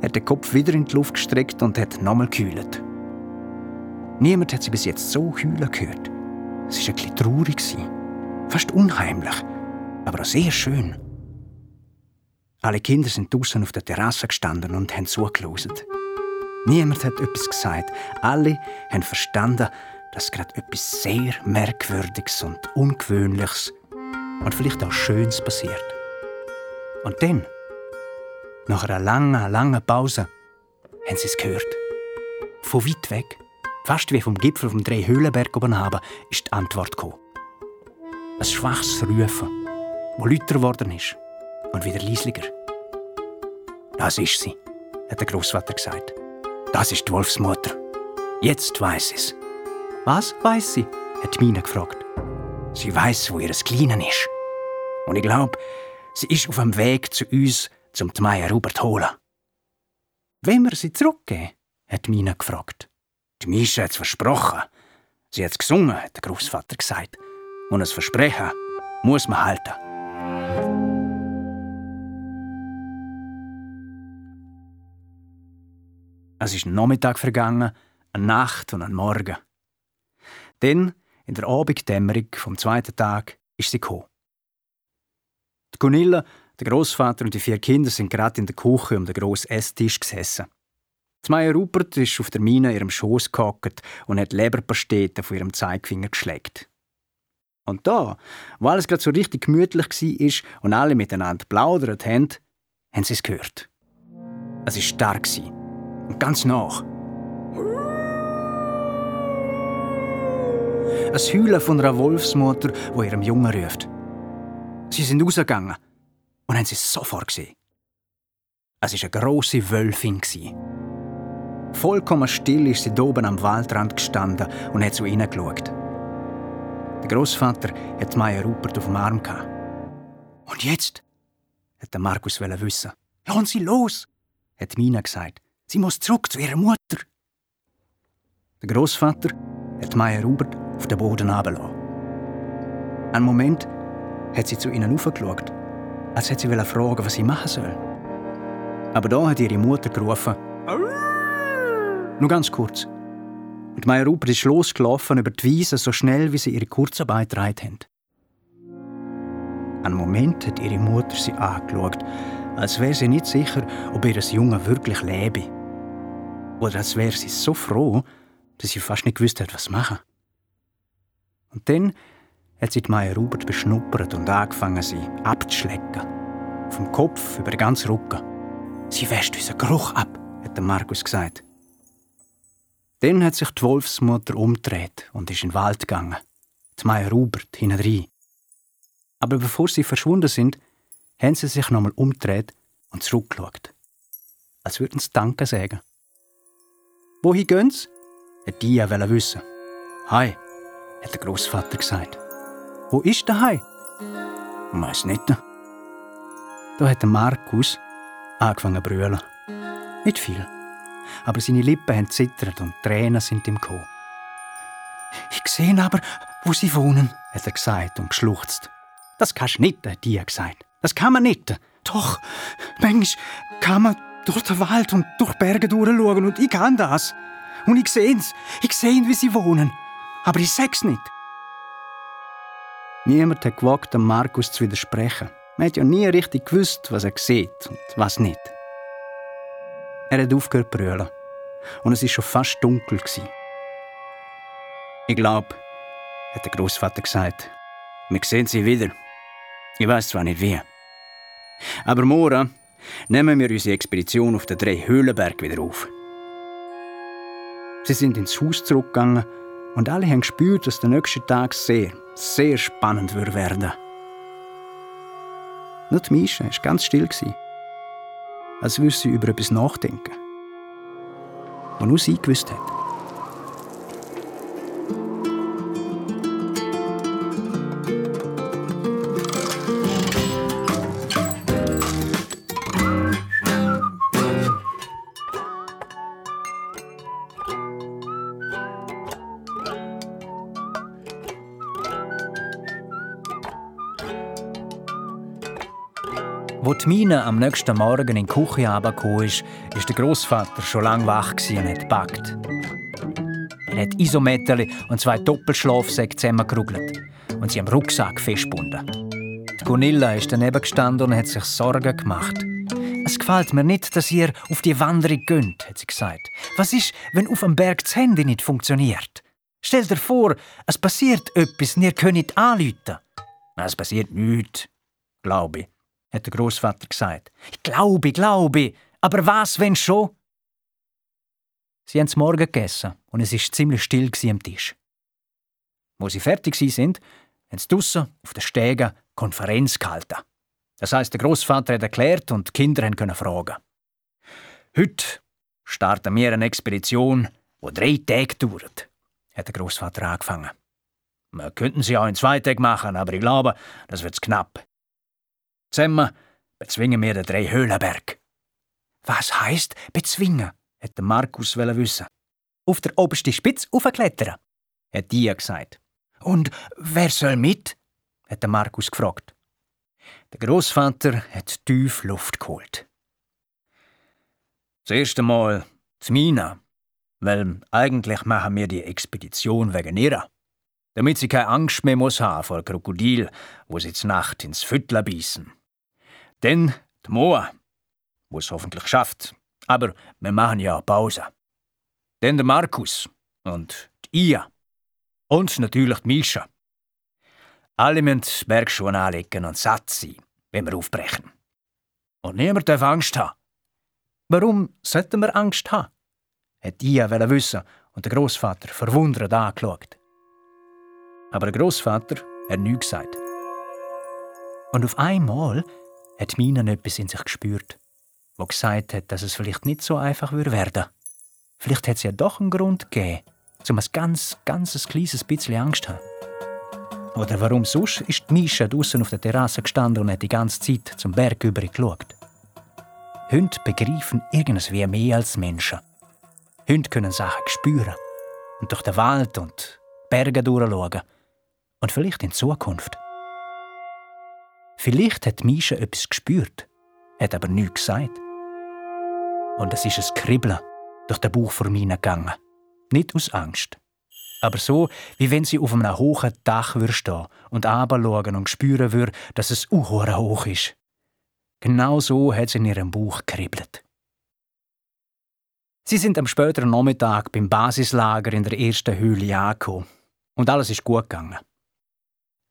Hat den Kopf wieder in die Luft gestreckt und hat nochmal gehüllt. Niemand hat sie bis jetzt so heulen gehört. Es war bisschen traurig, fast unheimlich, aber auch sehr schön. Alle Kinder sind draußen auf der Terrasse gestanden und haben zugelassen. Niemand hat etwas gesagt. Alle haben verstanden, dass gerade etwas sehr Merkwürdiges und Ungewöhnliches und vielleicht auch Schönes passiert. Und dann, nach einer langen, langen Pause, haben sie es gehört. Von weit weg, fast wie vom Gipfel vom Drei-Höhlenberg oben haben, ist die Antwort gekommen. Ein schwaches Rufen, das lauter geworden ist und wieder leislicher. Das ist sie, hat der Großvater gesagt. Das ist die Wolfsmutter. Jetzt weiß es. Was weiß sie? hat Mina gefragt. Sie weiß, wo ihr Kleinen ist. Und ich glaube, sie ist auf dem Weg zu uns, zum die Meier Hubert holen. Wenn wir sie zurückgeben? hat Mina gefragt. Die Mischa hat es versprochen. Sie hat es gesungen, hat der Großvater gesagt. Und ein Versprechen muss man halten. Es ist ein Nachmittag vergangen, eine Nacht und ein Morgen. Dann, in der Abenddämmerung vom zweiten Tag, ist sie gekommen. Die Gunilla, der Großvater und die vier Kinder sind gerade in der Küche um den grossen Esstisch gesessen. Die Meier Rupert ist auf der Mine in ihrem Schoß gehockt und hat Leberpasteten von ihrem Zeigefinger geschleckt. Und da, weil es gerade so richtig gemütlich war und alle miteinander plaudert haben, haben sie es gehört. Es war stark ganz nach. Ein Heulen von einer Wolfsmutter, wo ihrem Jungen ruft. Sie sind rausgegangen und haben sie sofort gesehen. Es war eine grosse Wölfin. Vollkommen still ist sie oben am Waldrand gestanden und hat zu ihnen geschaut. Der Großvater hat Maya Rupert auf dem Arm gehabt. Und jetzt? hat Markus wissen. Lass sie los, hat Mina gesagt. Sie muss zurück zu ihrer Mutter. Der Großvater hat Maya Rupert auf den Boden herabgelassen. Einen Moment hat sie zu ihnen aufgeschaut, als hätte sie fragen, was sie machen soll. Aber da hat ihre Mutter gerufen. Nur ganz kurz. Und Maya Rupert ist losgelaufen über die Wiese so schnell, wie sie ihre Kurzarbeit getragen haben. Einen Moment hat ihre Mutter sie angeschaut, als wäre sie nicht sicher, ob ihr Junge wirklich lebe. Oder als wäre sie so froh, dass sie fast nicht gewusst hat, was machen. Und dann hat sie die Maya Rubert beschnuppert und angefangen, sie abzuschlecken. Vom Kopf über den ganzen Rücken. Sie wäscht unseren Geruch ab, hat Markus gesagt. Dann hat sich die Wolfsmutter umgedreht und ist in den Wald gegangen. Die Maya Rubert hinein. Aber bevor sie verschwunden sind, haben sie sich nochmal umgedreht und zurückgeschaut. Als würden sie Danke sagen. Wohin gehen sie? Die wissen. Hi, hat der Großvater gesagt. Wo ist der Hai? Weiß nicht. Da hat der Markus angefangen zu brüllen. Nicht viel. Aber seine Lippen haben zittert und Tränen sind ihm gekommen. Ich sehe aber, wo sie wohnen, hat er gesagt und geschluchzt. Das kannst du nicht, hat die gesagt. Das kann man nicht. Doch, manchmal kann man durch den Wald und durch Berge durchschauen und ich kann das. Und ich sehe es. Ich sehe, wie sie wohnen. Aber ich sag's nicht. Niemand hat gewagt, dem Markus zu widersprechen. Man hat ja nie richtig gewusst, was er sieht und was nicht. Er hat aufgehört zu brüllen. Und es war schon fast dunkel. Ich glaube, hat der Großvater gesagt, wir sehen sie wieder. Ich weiß zwar nicht wie. Aber morgen nehmen wir unsere Expedition auf den Drei-Höhlenberg wieder auf. Sie sind ins Haus zurückgegangen und alle haben gespürt, dass der nächste Tag sehr, sehr spannend wird werden. Nur die Mischa war ganz still, als würde sie über etwas nachdenken, was nur sie gewusst hat. Mine am nächsten Morgen in die Küche herabgekommen ist, ist der Großvater schon lange wach und hat gepackt. Er hat Isometterli und zwei Doppelschlafsäcke zusammengerugelt und sie am Rucksack festgebunden. Die Gunilla ist daneben gestanden und hat sich Sorgen gemacht. Es gefällt mir nicht, dass ihr auf die Wanderung gönnt, hat sie gesagt. Was ist, wenn auf dem Berg das Handy nicht funktioniert? Stell dir vor, es passiert etwas und ihr könnt anrufen. Es passiert nichts, glaube ich, hat der Großvater gesagt. Ich glaube, glaube, aber was, wenn schon? Sie haben Morgen gegessen und es ist ziemlich still am Tisch. Wo sie fertig sind, haben sie draussen auf den Stegen Konferenz gehalten. Das heißt, der Großvater hat erklärt und die Kinder können fragen. Heute starten wir eine Expedition, die drei Tage dauert, hat der Großvater angefangen. Wir könnten sie auch in zwei Tagen machen, aber ich glaube, das wird knapp. Zusammen bezwingen wir den drei Höhlenberg. Was heißt bezwingen? hat der Markus wissen. Auf der obersten Spitze aufklettern, hat Dia gesagt. Und wer soll mit? hat Markus gefragt. Der Großvater hat tief Luft geholt. Das erste Mal zu Mina, weil eigentlich machen wir die Expedition wegen ihrer. Damit sie keine Angst mehr muss haben vor Krokodil, wo sie zur Nacht ins Füttler beißen. Dann die Moa, wo es hoffentlich schafft, aber wir machen ja Pause. Dann der Markus und die Ia. Und natürlich die Mischa. Alle müssen Bergschuhe anlegen und satt sein, wenn wir aufbrechen. Und niemand darf Angst haben. Warum sollten wir Angst haben? hat Ia wissen und der Großvater verwundert angeschaut. Aber der Großvater hat nichts gesagt. Und auf einmal hat Mina etwas in sich gespürt wo gesagt hat, dass es vielleicht nicht so einfach werden würde. Vielleicht hat es ja doch einen Grund gegeben, um ein ganz, ganz kleines bisschen Angst zu haben. Oder warum sonst ist die Mischa draußen auf der Terrasse gestanden und hat die ganze Zeit zum Berg über geschaut. Hunde begreifen irgendwie mehr als Menschen. Hunde können Sachen spüren und durch den Wald und Berge durchschauen. Und vielleicht in Zukunft. Vielleicht hat Mischa etwas gespürt, hat aber nichts gesagt und es ist ein Kribbeln durch den Bauch vor mir gegangen. Nicht aus Angst, aber so, wie wenn sie auf einem hohen Dach stehen und runterschauen und spüren würde, dass es unhöher hoch ist. Genau so hat sie in ihrem Bauch gekribbelt. Sie sind am späteren Nachmittag beim Basislager in der ersten Höhle angekommen. Und alles ist gut gegangen.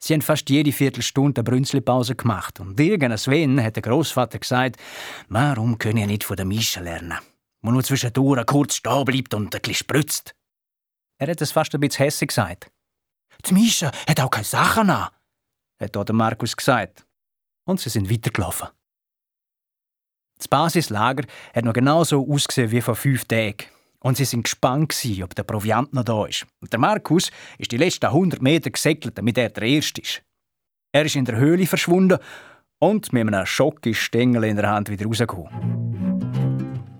Sie haben fast jede Viertelstunde eine Brünzli-Pause gemacht. Und irgendein Sven hat der Großvater gesagt, warum können ihr nicht von der Mischa lernen, wo nur zwischendurch kurz stehen bleibt und ein bisschen spritzt. Er hat es fast ein bisschen hässlich gesagt. Die Mischa hat auch keine Sachen an, hat der Markus gesagt. Und sie sind weitergelaufen. Das Basislager hat noch genauso ausgesehen wie vor fünf Tagen. Und sie sind gespannt, ob der Proviant noch da ist. Und der Markus ist die letzten 100 Meter gesegelt, damit er der Erste ist. Er ist in der Höhle verschwunden und mit einem Schokistängel in der Hand wieder rausgekommen.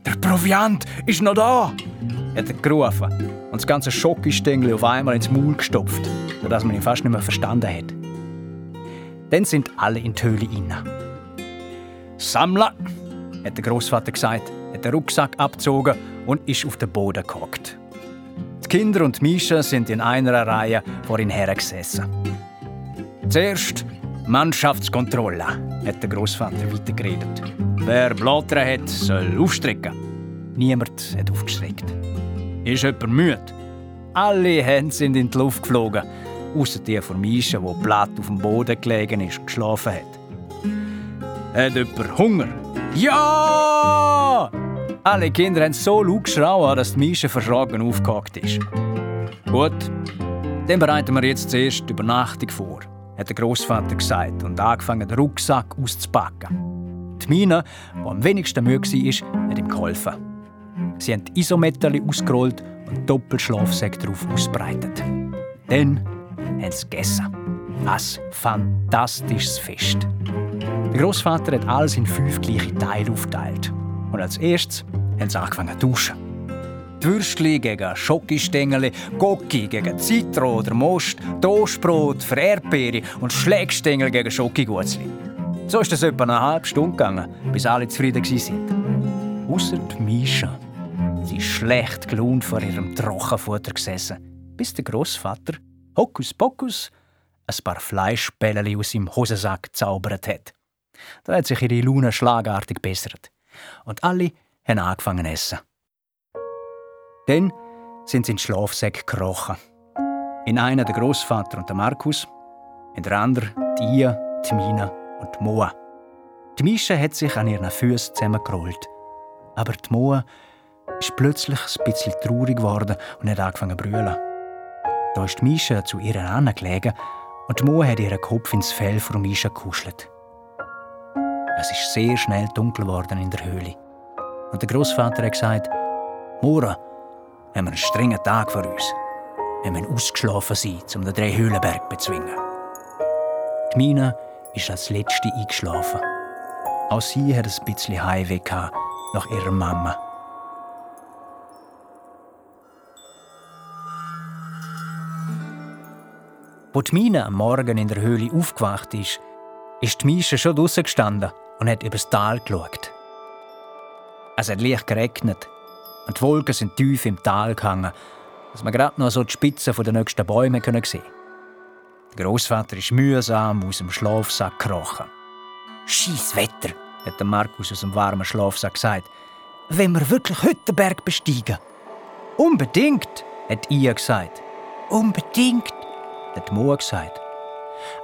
Der Proviant ist noch da! hat er gerufen und das ganze Schokistängel auf einmal ins Maul gestopft, sodass man ihn fast nicht mehr verstanden hat. Dann sind alle in die Höhle rein. Sammler, hat der Großvater gesagt, hat den Rucksack abgezogen und ist auf den Boden gehockt. Die Kinder und Mischa sind in einer Reihe vor ihm hergesessen. Zuerst Mannschaftskontrolle, hat der Großvater weitergeredet. Wer Blattern hat, soll aufstrecken. Niemand hat aufgestreckt. Ist jemand müde? Alle Hände sind in die Luft geflogen, außer die von Mischa, wo platt auf dem Boden gelegen ist geschlafen hat. Hat jemand Hunger? Ja! Alle Kinder haben so laut geschrauen, dass die Mische verschragen aufgehakt ist. Gut, dann bereiten wir jetzt zuerst die Übernachtung vor, hat der Großvater gesagt und angefangen, den Rucksack auszupacken. Die Mina, die am wenigsten müde war, hat ihm geholfen. Sie haben die Isometterli ausgerollt und Doppelschlafsäcke darauf ausbreitet. Dann haben sie gegessen. Ein fantastisches Fest. Der Großvater hat alles in fünf gleiche Teile aufgeteilt. Und als erstes haben sie angefangen zu duschen. Würstchen gegen Schokistängel, Gocki gegen Zitro oder Most, Toastbrot für Erdbeere und Schlägstängel gegen Schokigutzli. So ist es etwa eine halbe Stunde gegangen, bis alle zufrieden waren. Außer die Mischa. Sie ist schlecht gelaunt vor ihrem Trockenfutter gesessen, bis der Großvater, Hokus Pokus, ein paar Fleischbälle aus seinem Hosensack gezaubert hat. Da hat sich ihre Laune schlagartig bessert. Und alle haben angefangen zu essen. Dann sind sie in den Schlafsack gekrochen. In einer der Großvater und der Markus, in der anderen die Ia, die Mina und die Moa. Die Mischa hat sich an ihren Füßen zusammengerollt. Aber die Moa ist plötzlich ein bisschen traurig geworden und hat angefangen zu brüllen. Da ist die Mischa zu ihr angelegen und die Moa hat ihren Kopf ins Fell von Mischa gekuschelt. Es ist sehr schnell dunkel geworden in der Höhle. Und der Großvater hat gesagt: Mora, haben wir einen strengen Tag vor uns. Wir müssen ausgeschlafen sein, um den drei Höhlenberg zu bezwingen. Die Mina ist als letzte eingeschlafen. Auch sie hat ein bisschen Heimweh nach ihrer Mama. Wo die Mina am Morgen in der Höhle aufgewacht ist, ist die Mische schon draußen gestanden und hat übers Tal geschaut. Es hat leicht geregnet und die Wolken sind tief im Tal gehangen, dass man gerade noch so die Spitzen der nächsten Bäume sehen konnte. Der Großvater ist mühsam aus dem Schlafsack gekrochen. Scheiß Wetter, hat Markus aus dem warmen Schlafsack gesagt. Wenn wir wirklich heute den Berg besteigen? Unbedingt, hat Ia gesagt. Unbedingt, hat Moa gesagt.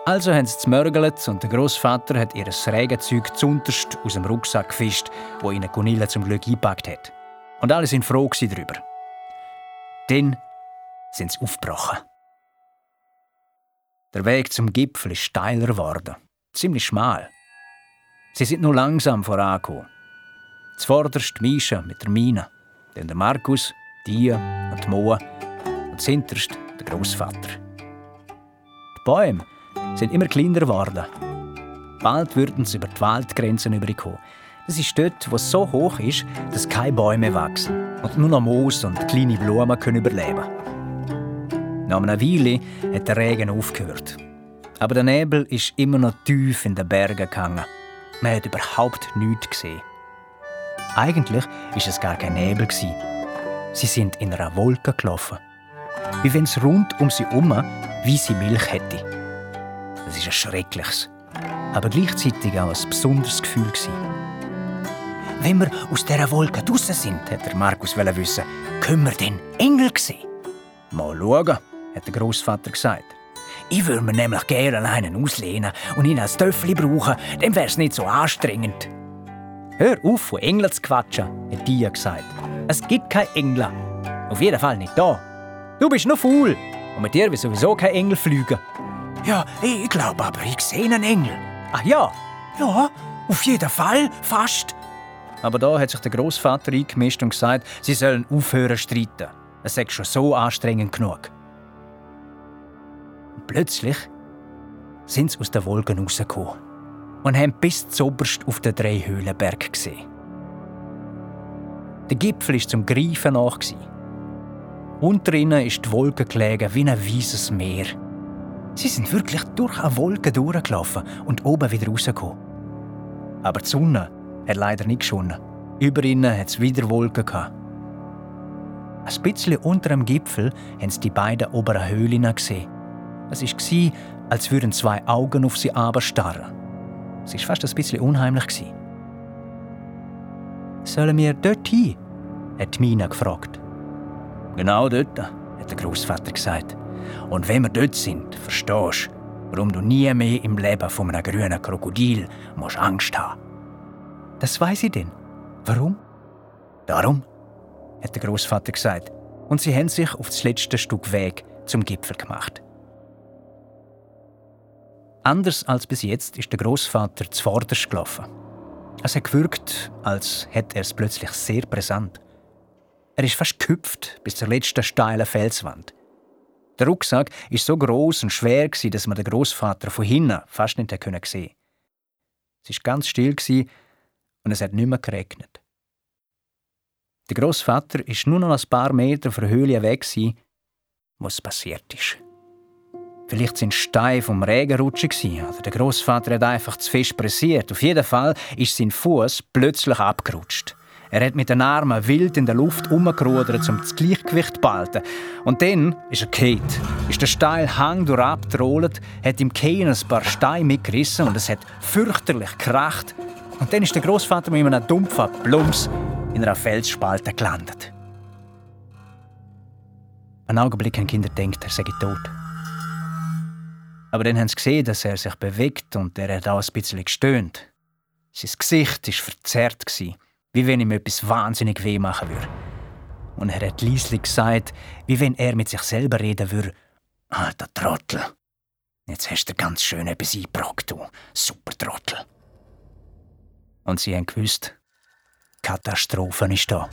Also haben sie zmörgelt und der Großvater hat ihr Regenzeug zunterst aus dem Rucksack gefischt, wo ihnen Gunilla zum Glück eingepackt hat. Und alle sind froh darüber. Dann sind sie aufgebrochen. Der Weg zum Gipfel ist steiler geworden, ziemlich schmal. Sie sind nur langsam vorangekommen. Zuvorderst Mischa mit der Mina, dann der Markus, die und die Moa und zuhinterst der Großvater. Die Bäume sind immer kleiner geworden. Bald würden sie über die Waldgrenzen überkommen. Das ist dort, wo es so hoch ist, dass keine Bäume wachsen und nur noch Moos und kleine Blumen können überleben. Nach einer Weile hat der Regen aufgehört. Aber der Nebel ist immer noch tief in den Bergen gehangen. Man hat überhaupt nichts gesehen. Eigentlich ist es gar kein Nebel Sie sind in einer Wolke gelaufen, wie wenn es rund um sie herum weiße Milch hätte. Es ist ein schreckliches, aber gleichzeitig auch ein besonderes Gefühl. Wenn wir aus dieser Wolke draußen sind, hat Markus wissen, können wir den Engel sehen? Mal schauen, hat der Großvater gesagt. Ich würde mir nämlich gerne einen auslehnen und ihn als Töffel brauchen, dann wäre es nicht so anstrengend. Hör auf, von Engeln zu quatschen, hat Dia gesagt. Es gibt keine Engel. Auf jeden Fall nicht da. Du bist nur faul. Und mit dir will sowieso kein Engel fliegen. Ja, ich glaube aber, ich sehe einen Engel. Ach ja? Ja, auf jeden Fall, fast. Aber da hat sich der Großvater eingemischt und gesagt, sie sollen aufhören streiten. Es sei schon so anstrengend genug. Und plötzlich sind sie aus den Wolken rausgekommen und haben bis zoberst auf den Dreihöhlenberg gesehen. Der Gipfel war zum Greifen nach. Unter ihnen ist die Wolke gelegen wie ein weißes Meer. Sie sind wirklich durch eine Wolke durchgelaufen und oben wieder rausgekommen. Aber die Sonne hat leider nicht geschonnen. Über ihnen hat es wieder Wolken gehabt. Ein bisschen unter dem Gipfel haben sie die beiden oberen Höhlen gesehen. Es war, als würden zwei Augen auf sie starren. Es war fast ein bisschen unheimlich. Sollen wir dort hin? hat Mina gefragt. Genau dort, hat der Großvater gesagt. Und wenn wir dort sind, verstehst du, warum du nie mehr im Leben von einem grünen Krokodil musst Angst haben. Das weiß ich denn. Warum? Darum, hat der Großvater gesagt. Und sie haben sich auf das letzte Stück Weg zum Gipfel gemacht. Anders als bis jetzt ist der Großvater zuvorderst gelaufen. Es hat gewirkt, als hätte er es plötzlich sehr präsent. Er ist fast gehüpft bis zur letzten steilen Felswand. Der Rucksack ist so groß und schwer, dass man den Großvater von hinten fast nicht sehen konnte. Es war ganz still und es hat nicht mehr geregnet. Der Großvater ist nur noch ein paar Meter von der Höhle weg, was passiert ist. Vielleicht sind Steine vom Regen rutschig oder der Großvater hat einfach zu fest pressiert. Auf jeden Fall ist sein Fuß plötzlich abgerutscht. Er hat mit den Armen wild in der Luft umgerudert, um das Gleichgewicht zu behalten. Und dann ist er gekehrt, ist der steile Hang durchabgerollt, hat im Kehen ein paar Steine mitgerissen und es hat fürchterlich gekracht. Und dann ist der Großvater mit einem dumpfen Plumps in einer Felsspalte gelandet. Einen Augenblick haben Kinder gedacht, er sei tot. Aber dann haben sie gesehen, dass er sich bewegt und er hat auch ein bisschen gestöhnt. Sein Gesicht war verzerrt, wie wenn ihm etwas wahnsinnig weh machen würde. Und er hat leislich gesagt, wie wenn er mit sich selber reden würde. Alter Trottel, jetzt hast du ganz schön etwas eingebrockt, du super Trottel. Und sie haben gewusst, Katastrophe ist da.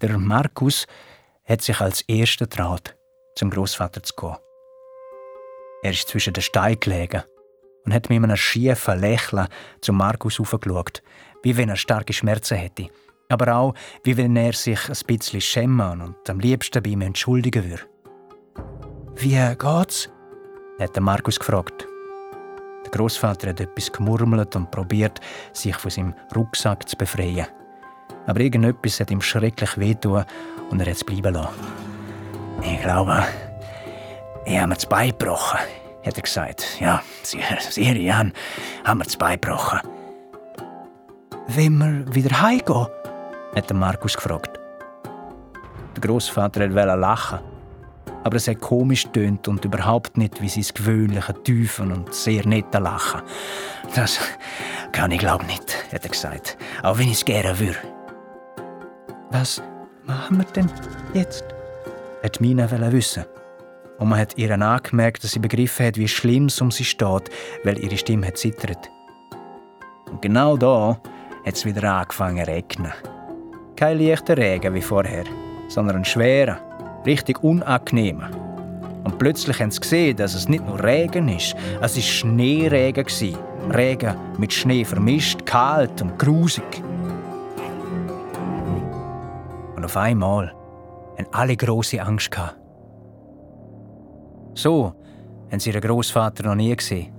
Der Markus hat sich als erster traut, zum Großvater zu gehen. Er ist zwischen den Steinen gelegen und hat mit einem schiefen Lächeln zum Markus aufgeschaut, wie wenn er starke Schmerzen hätte, aber auch wie wenn er sich ein bisschen schämen und am liebsten bei ihm entschuldigen würde. Wie geht's? hat Markus gefragt. Der Großvater hat etwas gemurmelt und probiert, sich von seinem Rucksack zu befreien. Aber irgendetwas hat ihm schrecklich wehgetan und er hat es bleiben lassen. Ich glaube, ich habe mir das Bein gebrochen, hat er gesagt. Ja, sehr, sehr, Jan, haben wir Bein gebrochen. Wenn wir wieder heimgehen? hat Markus gefragt. Der Großvater wollte lachen, aber es hat komisch tönt und überhaupt nicht wie sein gewöhnliche tiefen und sehr nette Lachen. Das kann ich glaube nicht, hat er gesagt, auch wenn ich es gerne würde. Was machen wir denn jetzt? hat Mina wissen. Und man hat ihr angemerkt, dass sie begriffen hat, wie schlimm es um sie steht, weil ihre Stimme hat zittert. Und genau da hat es wieder angefangen zu regnen. Kein leichter Regen wie vorher, sondern ein schwerer, richtig unangenehmer. Und plötzlich haben sie gesehen, dass es nicht nur Regen ist, es war Schneeregen. Regen mit Schnee vermischt, kalt und grusig. Und auf einmal haben alle große Angst gehabt. So haben sie ihren Großvater noch nie gesehen.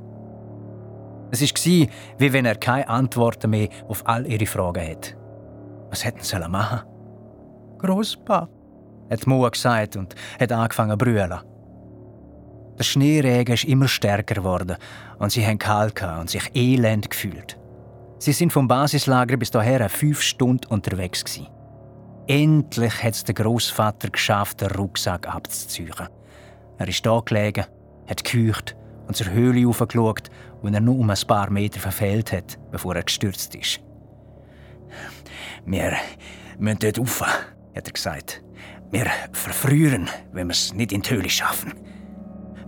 Es war, wie wenn er keine Antworten mehr auf all ihre Fragen hat. Was hätten sie machen Großpa, hat Moa gesagt und hat angefangen zu brüllen. Der Schneeregen ist immer stärker geworden und sie haben kalt und sich elend gefühlt. Sie sind vom Basislager bis daher fünf Stunden unterwegs gewesen. Endlich hat es der Großvater geschafft, den Rucksack abzuziehen. Er ist da gelegen, hat gekücht und zur Höhle hochgeschaut, wo er nur um ein paar Meter verfehlt hat, bevor er gestürzt ist. Wir müssen dort rauf, hat er gesagt. Wir verfrühen, wenn wir es nicht in die Höhle schaffen.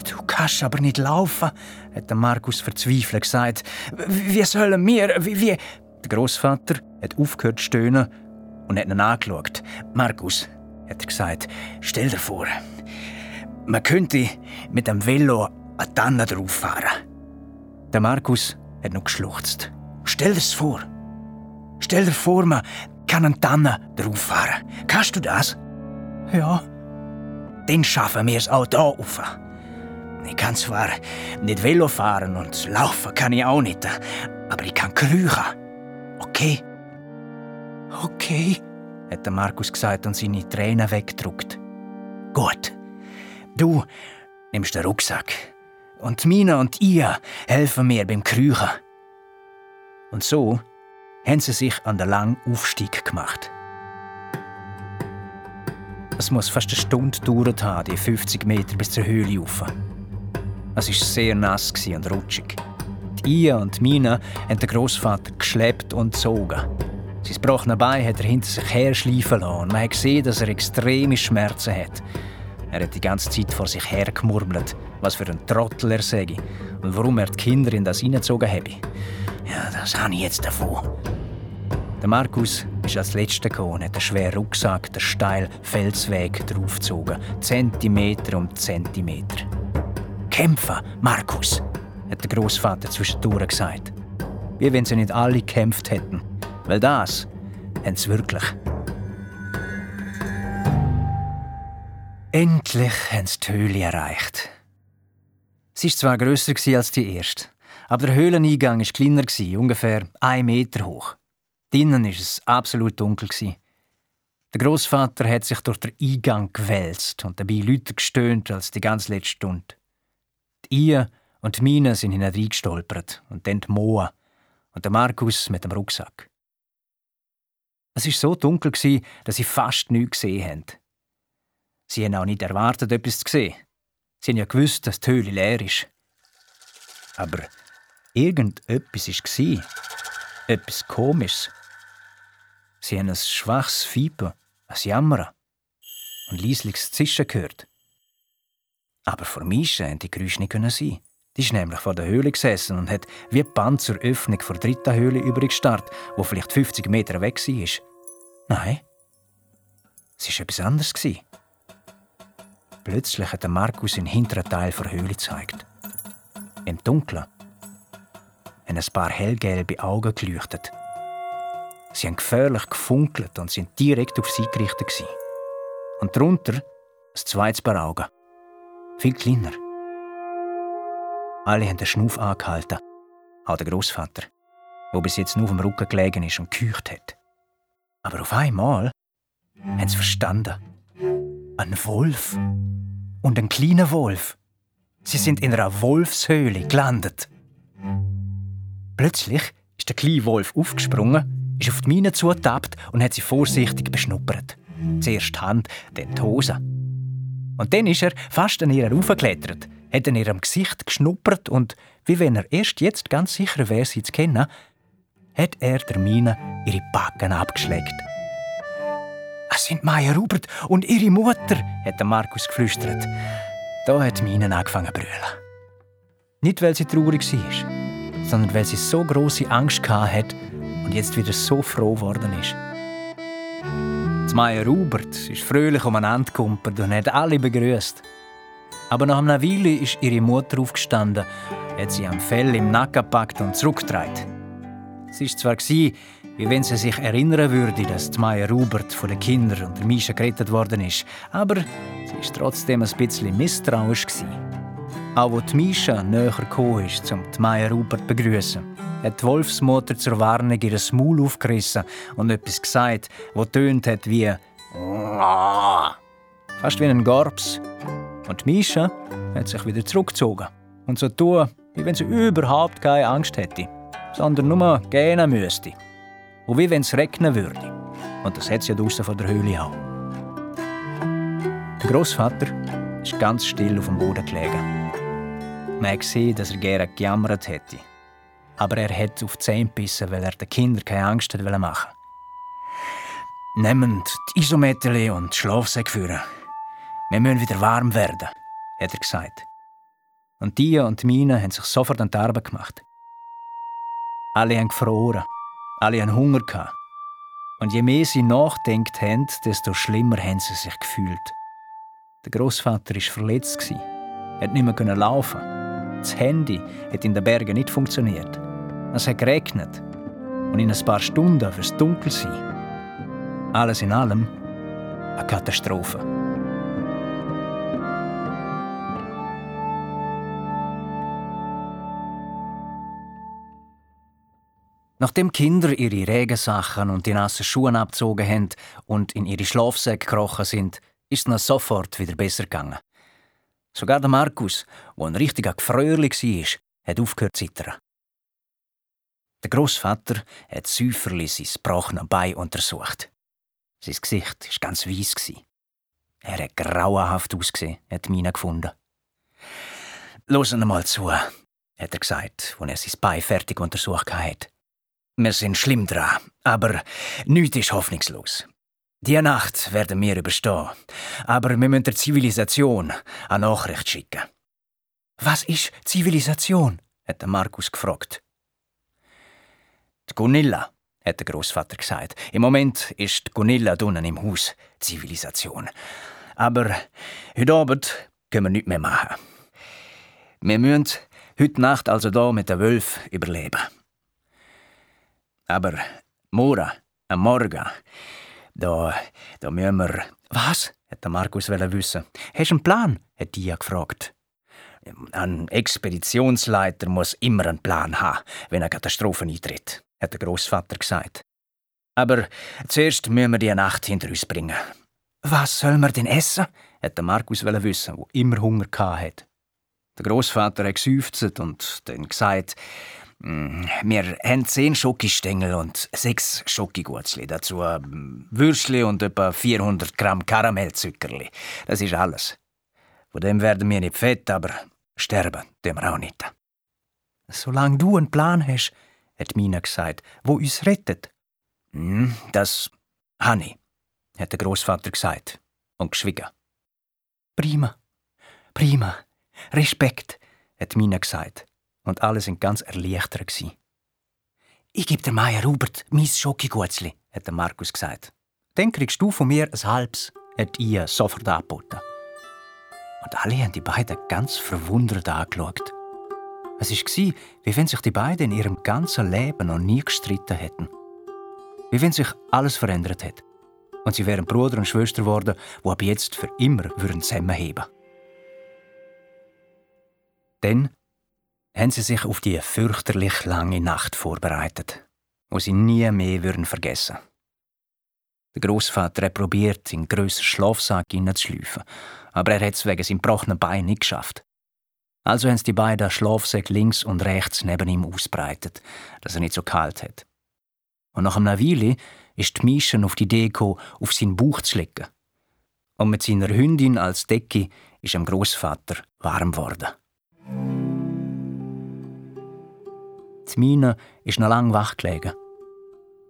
Du kannst aber nicht laufen, hat Markus verzweifelt gesagt. Wie sollen wir, wie, wie? Der Großvater hat aufgehört zu stöhnen und hat ihn angeschaut. Markus, hat er gesagt, stell dir vor, man könnte mit dem Velo eine Tanne drauf fahren. Der Markus hat noch geschluchzt. Stell dir's vor. Stell dir vor, man kann eine Tanne drauf fahren. Kannst du das? Ja. Dann schaffen wir es auch hier rauf. Ich kann zwar nicht Velo fahren und laufen kann ich auch nicht, aber ich kann kriechen. Okay? Okay, hat der Markus gesagt und seine Tränen weggedruckt. Gut. Du nimmst den Rucksack. Und Mina und ihr helfen mir beim Kriechen. Und so haben sie sich an den langen Aufstieg gemacht. Es muss fast eine Stunde gedauert haben, die 50 Meter bis zur Höhle rauf. Es war sehr nass und rutschig. Die Ia und Mina haben den Großvater geschleppt und gezogen. Sein gebrochenes Bein hat er hinter sich her schleifen lassen und man hat gesehen, dass er extreme Schmerzen hat. Er hat die ganze Zeit vor sich her gemurmelt, was für ein Trottel er sei und warum er die Kinder in das hineingezogen habe. Ja, das habe ich jetzt davon. Der Markus ist als Letzter gekommen und hat den schweren Rucksack den steilen Felsweg draufgezogen. Zentimeter um Zentimeter. Kämpfen, Markus, hat der Großvater zwischendurch gesagt. Wie wenn sie nicht alle gekämpft hätten. Weil das haben sie wirklich. Endlich haben sie die Höhle erreicht. Sie war zwar grösser als die erste, Aber der Höhleneingang war kleiner, ungefähr ein Meter hoch. Drinnen war es absolut dunkel. Der Großvater hat sich durch den Eingang gewälzt und dabei lauter gestöhnt als die ganz letzte Stunde. Die Ie und die Mine sind hineingestolpert und dann die Moa und der Markus mit dem Rucksack. Es war so dunkel, dass sie fast nichts gesehen haben. Sie haben auch nicht erwartet, etwas zu sehen. Sie haben ja gewusst, dass die Höhle leer ist. Aber irgendetwas war. Etwas Komisches. Sie haben ein schwaches Fieber, ein Jammern und leisliches Zischen gehört. Aber vor Mischa haben die Geräusche nicht sein. Die ist nämlich vor der Höhle gesessen und hat wie Band zur Öffnung vor der dritten Höhle übergestarrt, wo vielleicht 50 Meter weg war. Nein, es war etwas anderes. Plötzlich hat Markus den hinteren Teil der Höhle gezeigt. Im Dunkeln haben ein paar hellgelbe Augen geleuchtet. Sie haben gefährlich gefunkelt und sind direkt auf sie gerichtet. Und darunter ein zweites Paar Augen. Viel kleiner. Alle haben den Schnuff angehalten. Auch der Großvater, der bis jetzt nur auf dem Rücken gelegen ist und gekücht hat. Aber auf einmal haben sie verstanden. Ein Wolf. Und ein kleiner Wolf. Sie sind in einer Wolfshöhle gelandet. Plötzlich ist der kleine Wolf aufgesprungen, ist auf die Mine zutappt und hat sie vorsichtig beschnuppert. Zuerst die Hand, dann die Hose. Und dann ist er fast an ihr aufgeklettert, hat in ihrem Gesicht geschnuppert und, wie wenn er erst jetzt ganz sicher wäre, sie zu kennen, hat er der Mine ihre Backen abgeschlägt. Es sind Maya Rubert und ihre Mutter, hat Markus geflüstert. Da hat Mine angefangen zu brüllen. Nicht, weil sie traurig war, sondern weil sie so große Angst hatte und jetzt wieder so froh geworden ist. Die Maya Rubert ist fröhlich umeinander gekumpelt und hat alle begrüßt. Aber nach einer Weile ist ihre Mutter aufgestanden, hat sie am Fell im Nacken gepackt und zurückgetragen. Es war zwar, wie wenn sie sich erinnern würde, dass die Maya Rubert von den Kindern und der Mischa gerettet worden ist, aber sie war trotzdem ein bisschen misstrauisch. Auch als die Mischa näher gekommen ist, um die Maya Rubert zu begrüßen, hat die Wolfsmutter zur Warnung ihr Maul aufgerissen und etwas gesagt, das tönt hat wie fast wie ein Gorbs. Und Mischa hat sich wieder zurückgezogen und so tun, wie wenn sie überhaupt keine Angst hätte sondern nur gehen müsste. Und wie wenn es regnen würde. Und das hat sie ja draussen von der Höhle auch. Der Großvater ist ganz still auf dem Boden gelegen. Man hat gesehen, dass er gerne gejammert hätte. Aber er hat auf die Zähne gebissen, weil er den Kindern keine Angst machen wollte. Nehmt die Isometerli und die Schlafsäcke führen. Wir müssen wieder warm werden, hat er gesagt. Und die und meine haben sich sofort an die Arbeit gemacht. Alle haben gefroren. Alle haben Hunger gehabt. Und je mehr sie nachdenkt haben, desto schlimmer haben sie sich gefühlt. Der Großvater war verletzt. Er konnte nicht mehr laufen. Das Handy hat in den Bergen nicht funktioniert. Es hat geregnet. Und in ein paar Stunden wird es dunkel sein. Alles in allem eine Katastrophe. Nachdem Kinder ihre Regensachen und die nassen Schuhe abgezogen haben und in ihre Schlafsäcke gekrochen sind, ist es sofort wieder besser gegangen. Sogar der Markus, der ein richtiger Gefröhrli war, hat aufgehört zu zittern. Der Großvater hat säuferlich sein gebrochenes Bein untersucht. Sein Gesicht war ganz weiss. Er hat grauenhaft ausgesehen, hat Mina gefunden. Losen mal zu, hat er gesagt, als er sein Bein fertig untersucht hat. Wir sind schlimm dran, aber nichts ist hoffnungslos. Die Nacht werden wir überstehen, aber wir müssen der Zivilisation eine Nachricht schicken. Was ist Zivilisation? hat Markus gefragt. Die Gunilla, hat der Großvater gesagt. Im Moment ist die Gunilla drinnen im Haus Zivilisation. Aber heute Abend können wir nichts mehr machen. Wir müssen heute Nacht also da mit der Wölf überleben. Aber morgen, am Morgen, da, da müssen wir... Was? hat der Markus wissen. Hast du einen Plan? hat Dia gefragt. Ein Expeditionsleiter muss immer einen Plan haben, wenn eine Katastrophe eintritt, hat der Großvater gesagt. Aber zuerst müssen wir die Nacht hinter uns bringen. Was soll wir denn essen? hat der Markus wissen, wo immer Hunger hatte. Der Großvater hat geseufzt und dann gesagt, wir haben zehn Schokistängel und sechs Schokigutzli. Dazu Würstli und etwa 400 Gramm Karamellzuckerli. Das ist alles. Von dem werden wir nicht fett, aber sterben tun wir auch nicht. Solange du einen Plan hast, hat Mina gesagt, wo uns rettet. Hm, das habe ich, hat der Großvater gesagt und geschwiegen. Prima, prima, Respekt, hat Mina gesagt und alle sind ganz erleichtert gsi. Ich gebe der Meier Hubert mein Schokigutzli, hat der Markus gesagt. Dann kriegst du von mir ein halbes, hat ihr sofort angeboten. Und alle haben die beiden ganz verwundert angeschaut. Es war, wie wenn sich die beiden in ihrem ganzen Leben noch nie gestritten hätten. Wie wenn sich alles verändert hätte. Und sie wären Bruder und Schwester geworden, die ab jetzt für immer würden zusammenheben Dann haben sie sich auf die fürchterlich lange Nacht vorbereitet, wo sie nie mehr würden vergessen. Der Großvater hat probiert, in grösser Schlafsack hineinzuschleifen, aber er hat es wegen seinem gebrochenen Bein nicht geschafft. Also haben sie die beiden Schlafsäcke links und rechts neben ihm ausbreitet, dass er nicht so kalt hat. Und nach einer Weile ist die Mischa auf die gekommen, auf seinen Bauch zu legen. Und mit seiner Hündin als Decke ist dem Großvater warm geworden. Die Mina ist noch lange wach gelegen.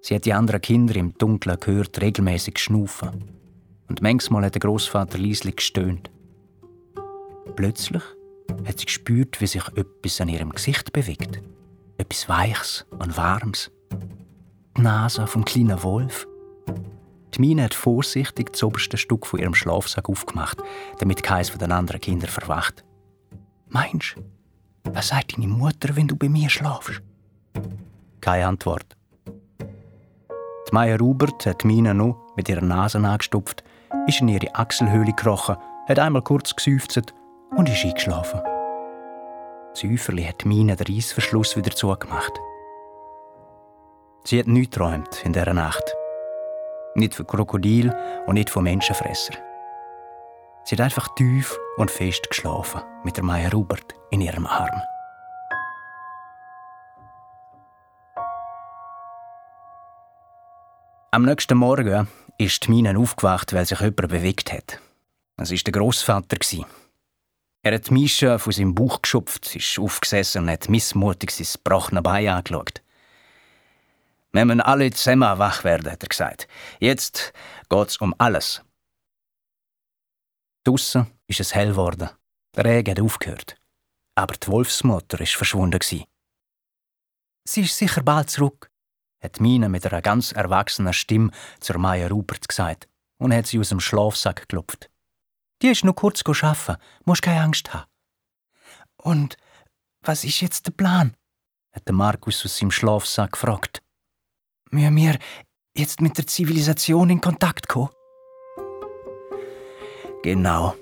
Sie hat die anderen Kinder im Dunkeln gehört regelmäßig schnaufen. Und manchmal hat der Großvater leislich gestöhnt. Plötzlich hat sie gespürt, wie sich etwas an ihrem Gesicht bewegt. Etwas Weiches und Warmes. Die Nase vom kleinen Wolf. Die Mine hat vorsichtig das oberste Stück von ihrem Schlafsack aufgemacht, damit keines von den anderen Kindern verwacht. Meinst du, was sagt deine Mutter, wenn du bei mir schlafst? Keine Antwort. Die Maya Rubert hat Mina noch mit ihrer Nase angestupft, ist in ihre Achselhöhle gekrochen, hat einmal kurz geseufzt und ist eingeschlafen. Säuferli hat Mina den Reissverschluss wieder zugemacht. Sie hat nichts geträumt in dieser Nacht. Nicht von Krokodil und nicht von Menschenfresser. Sie hat einfach tief und fest geschlafen mit der Maya Rubert in ihrem Arm. Am nächsten Morgen ist Minen aufgewacht, weil sich jemand bewegt hat. Es war der Großvater. Er hat Mischa von seinem Bauch geschupft, ist aufgesessen und hat missmutig sein gebrochenes Bein angeschaut. Wir müssen alle zusammen wach werden, hat er gesagt. Jetzt geht's um alles. Draussen ist es hell geworden. Der Regen hat aufgehört. Aber die Wolfsmutter ist verschwunden. Sie ist sicher bald zurück, hat Mina mit einer ganz erwachsenen Stimme zur Maya Rupert gesagt und hat sie aus dem Schlafsack geklopft. Die ist nur kurz arbeiten, musst keine Angst haben. Und was ist jetzt der Plan? hat der Markus aus seinem Schlafsack gefragt. Müssen wir jetzt mit der Zivilisation in Kontakt kommen? Genau,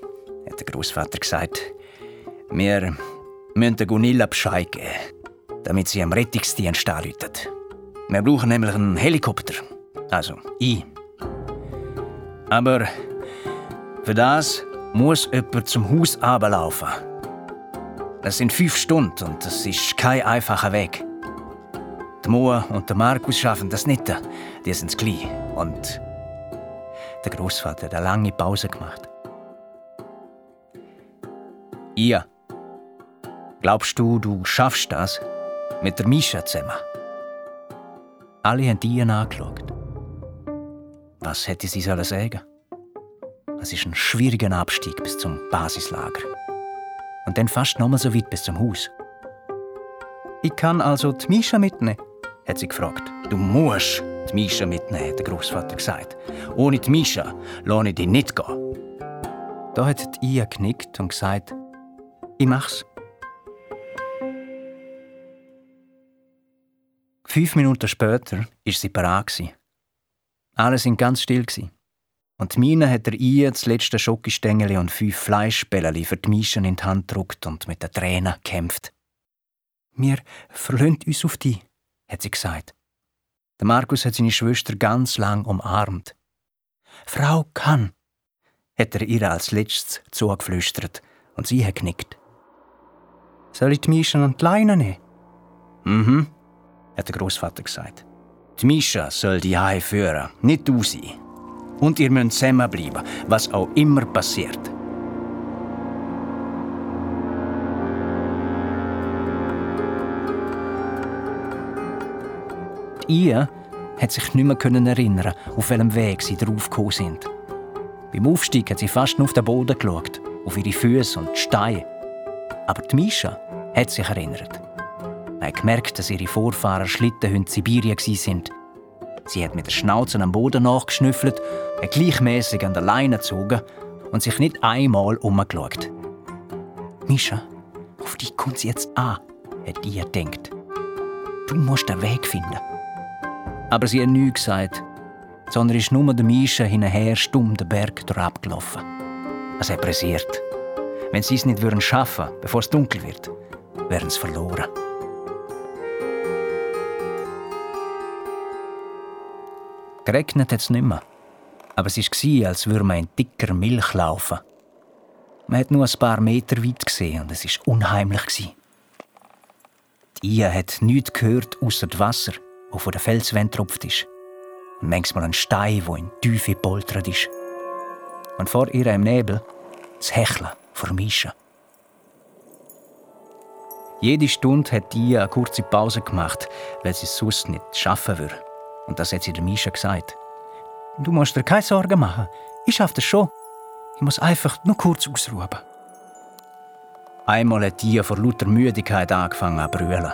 hat der Großvater gesagt. Wir müssen der Gunilla Bescheid geben, damit sie am Rettungsdienst anrufen. Wir brauchen nämlich einen Helikopter. Also, ich. Aber für das muss jemand zum Haus ablaufen. Das sind fünf Stunden und das ist kein einfacher Weg. Die Moa und der Markus schaffen das nicht. Die sind klein. Und der Großvater hat eine lange Pause gemacht. Ihr. Glaubst du, du schaffst das? Mit der Mischa zusammen? Alle haben ihn angeschaut. Was hätte sie sollen sagen? Es ist ein schwieriger Abstieg bis zum Basislager. Und dann fast nochmal so weit bis zum Haus. Ich kann also die Mischa mitnehmen, hat sie gefragt. Du musst die Mischa mitnehmen, hat der Großvater gesagt. Ohne die Mischa lasse ich dich nicht gehen. Da hat die Ia genickt und gesagt, ich mach's. Fünf Minuten später war sie parat. Alle waren ganz still. Und Mine hat ihr das letzte Schokostängeli und fünf Fleischbällchen für die Mischen in die Hand gedruckt und mit den Tränen kämpft. Wir verlöhnt uns auf dich, hat sie gesagt. Der Markus hat seine Schwester ganz lang umarmt. Frau kann, hat er ihr als letztes zugeflüstert und sie hat genickt. Soll ich die Mischen und die Leine nehmen? Mhm, hat der Großvater gesagt. Die Mischa soll die Hai führen, nicht du sie. Und ihr müsst zusammenbleiben, was auch immer passiert. Ihr hat sich nicht mehr erinnern, auf welchem Weg sie draufgekommen sind. Beim Aufstieg hat sie fast nur auf den Boden geschaut, auf ihre Füße und die Steine. Aber die Mischa hat sich erinnert. Hat gemerkt, dass ihre Vorfahren Schlittenhunde in Sibirien waren. Sie hat mit der Schnauze am Boden nachgeschnüffelt, hat gleichmäßig an der Leine gezogen und sich nicht einmal umgeschaut. Mischa, auf dich kommt sie jetzt an, hat ihr gedacht. Du musst den Weg finden. Aber sie hat nichts gesagt, sondern ist nur der Mischa hinterher stumm den Berg abgelaufen. Es hat pressiert. Wenn sie es nicht schaffen würden, bevor es dunkel wird, wären sie verloren. Geregnet hat es nicht mehr. Aber es war, als würde man in dicker Milch laufen. Man hat nur ein paar Meter weit gesehen und es war unheimlich. Die Ia hat nichts gehört, außer das Wasser, das von der Felswand tropft ist. Und manchmal ein Stein, der in die Tiefe poltert ist. Und vor ihr im Nebel das Hecheln vor Mischa. Jede Stunde hat die eine kurze Pause gemacht, weil sie es sonst nicht schaffen würde. Und das hat sie der Mischa gesagt. Du musst dir keine Sorgen machen. Ich schaffe das schon. Ich muss einfach nur kurz ausruhen. Einmal hat die vor lauter Müdigkeit angefangen zu brüllen.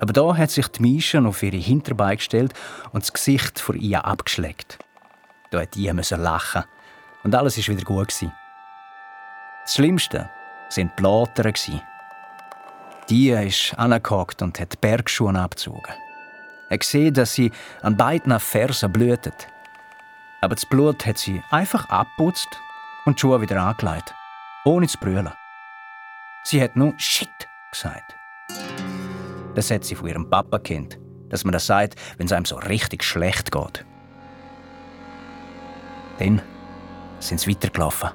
Aber da hat sich die Mischa auf ihre Hinterbeine gestellt und das Gesicht vor ihr abgeschleckt. Da hat die lachen. Und alles war wieder gut. Das Schlimmste waren die Blattern. Die ist angehockt und hat die Bergschuhe abgezogen. Er sieht, dass sie an beiden Fersen blutet. Aber das Blut hat sie einfach abputzt und Schuhe wieder angelegt. Ohne zu brüllen. Sie hat nur Shit gesagt. Das hat sie von ihrem Papa kennt, dass man das sagt, wenn es einem so richtig schlecht geht. Dann sind sie weitergelaufen.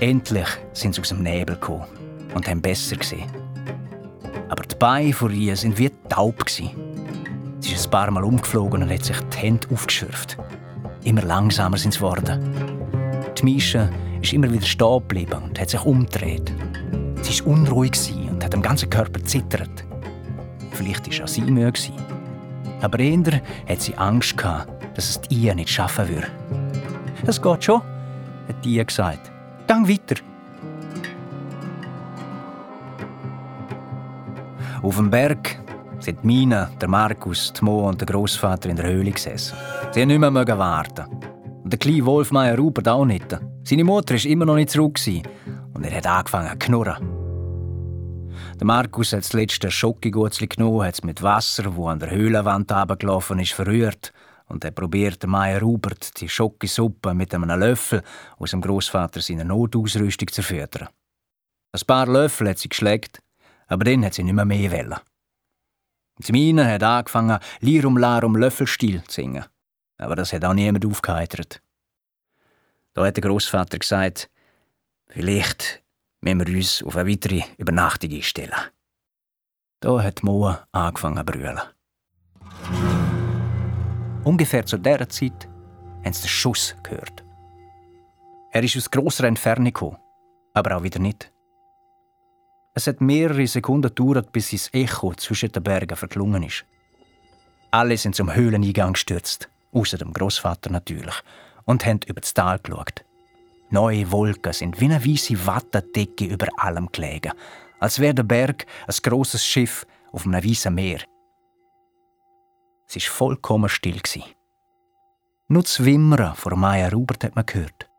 Endlich sind sie aus dem Nebel gekommen und haben besser gesehen. Aber die Beine von ihr sind wie taub. Gewesen. Sie ist ein paar Mal umgeflogen und hat sich die Hände aufgeschürft. Immer langsamer sind sie geworden. Die Mischa ist immer wieder stehen geblieben und hat sich umgedreht. Sie war unruhig und hat am ganzen Körper zittert. Vielleicht war auch sie müde. Aber eher hat sie Angst gehabt, dass es die Ia nicht schaffen würde. Das geht schon, hat die Ia gesagt. Gang weiter. Auf dem Berg sind Mina, der Markus, die Mo und der Großvater in der Höhle gesessen. Sie haben nicht mehr warten. Und der kleine Wolfmeier Rupert auch nicht. Seine Mutter war immer noch nicht zurück und er hat angefangen zu knurren. Der Markus hat das letzte Schokogutzli genommen, hat es mit Wasser, wo an der Höhlenwand runtergelaufen ist, verrührt und er probiert Meier Rupert die Schokosuppe mit einem Löffel aus dem Großvater seiner Notausrüstung zu füttern. Ein paar Löffel hat sie geschleckt, aber dann hat sie nicht mehr mehr wollen. Zmine hat angefangen, Lirum Larum Löffelstil zu singen. Aber das hat auch niemand aufgeheitert. Da hat der Großvater gesagt, vielleicht müssen wir uns auf eine weitere Übernachtung einstellen. Da hat Moa angefangen zu brüllen. Ungefähr zu dieser Zeit haben sie den Schuss gehört. Er ist aus grosser Entfernung gekommen, aber auch wieder nicht. Es hat mehrere Sekunden gedauert, bis das Echo zwischen den Bergen verklungen ist. Alle sind zum Höhleneingang gestürzt, außer dem Großvater natürlich, und haben über das Tal geschaut. Neue Wolken sind wie eine weiße Wattendecke über allem gelegen, als wäre der Berg ein großes Schiff auf einem weißen Meer. Es war vollkommen still. Nur das Wimmern vor Maya Rubert hat man gehört.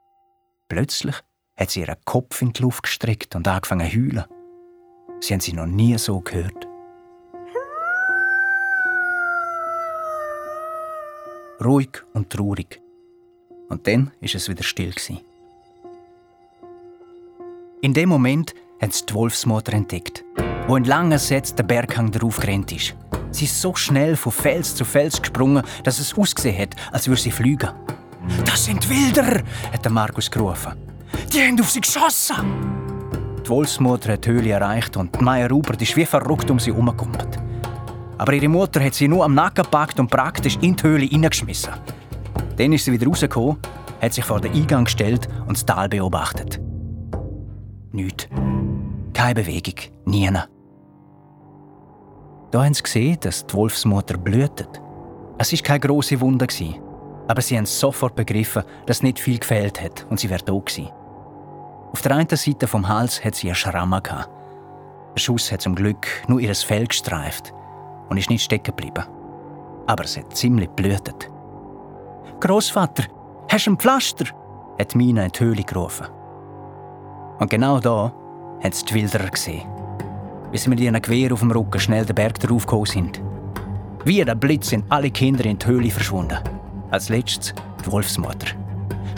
Plötzlich hat sie ihren Kopf in die Luft gestreckt und angefangen zu heulen. Sie haben sie noch nie so gehört. Ruhig und traurig. Und dann ist es wieder still. In dem Moment hat sie die Wolfsmutter entdeckt, wo in langen Sätzen der Berghang darauf gerannt ist. Sie ist so schnell von Fels zu Fels gesprungen, dass es ausgesehen hat, als würde sie fliegen. Das sind Wilder, hat Markus gerufen. Die haben auf sie geschossen. Die Wolfsmutter hat die Höhle erreicht und Maya Rupert ist wie verrückt um sie herumgekumpelt. Aber ihre Mutter hat sie nur am Nacken gepackt und praktisch in die Höhle hineingeschmissen. Dann ist sie wieder rausgekommen, hat sich vor den Eingang gestellt und das Tal beobachtet. Nichts. Keine Bewegung. Nie. Da haben sie gesehen, dass die Wolfsmutter blühtet. Es war keine grosse Wunde, aber sie haben sofort begriffen, dass nicht viel gefehlt hat und sie wäre da gewesen. Auf der einen Seite vom Hals hat sie einen Schramm. Der Schuss hat zum Glück nur ihr Fell gestreift und ist nicht stecken geblieben. Aber es hat ziemlich blühtet. Großvater, hast du ein Pflaster? hat Mina in die Höhle gerufen. Und genau da hat sie die Wilderer gesehen. Wie sie mit ihrem Gewehr auf dem Rücken schnell den Berg daraufgekommen sind. Wie der Blitz sind alle Kinder in die Höhle verschwunden. Als letztes die Wolfsmutter.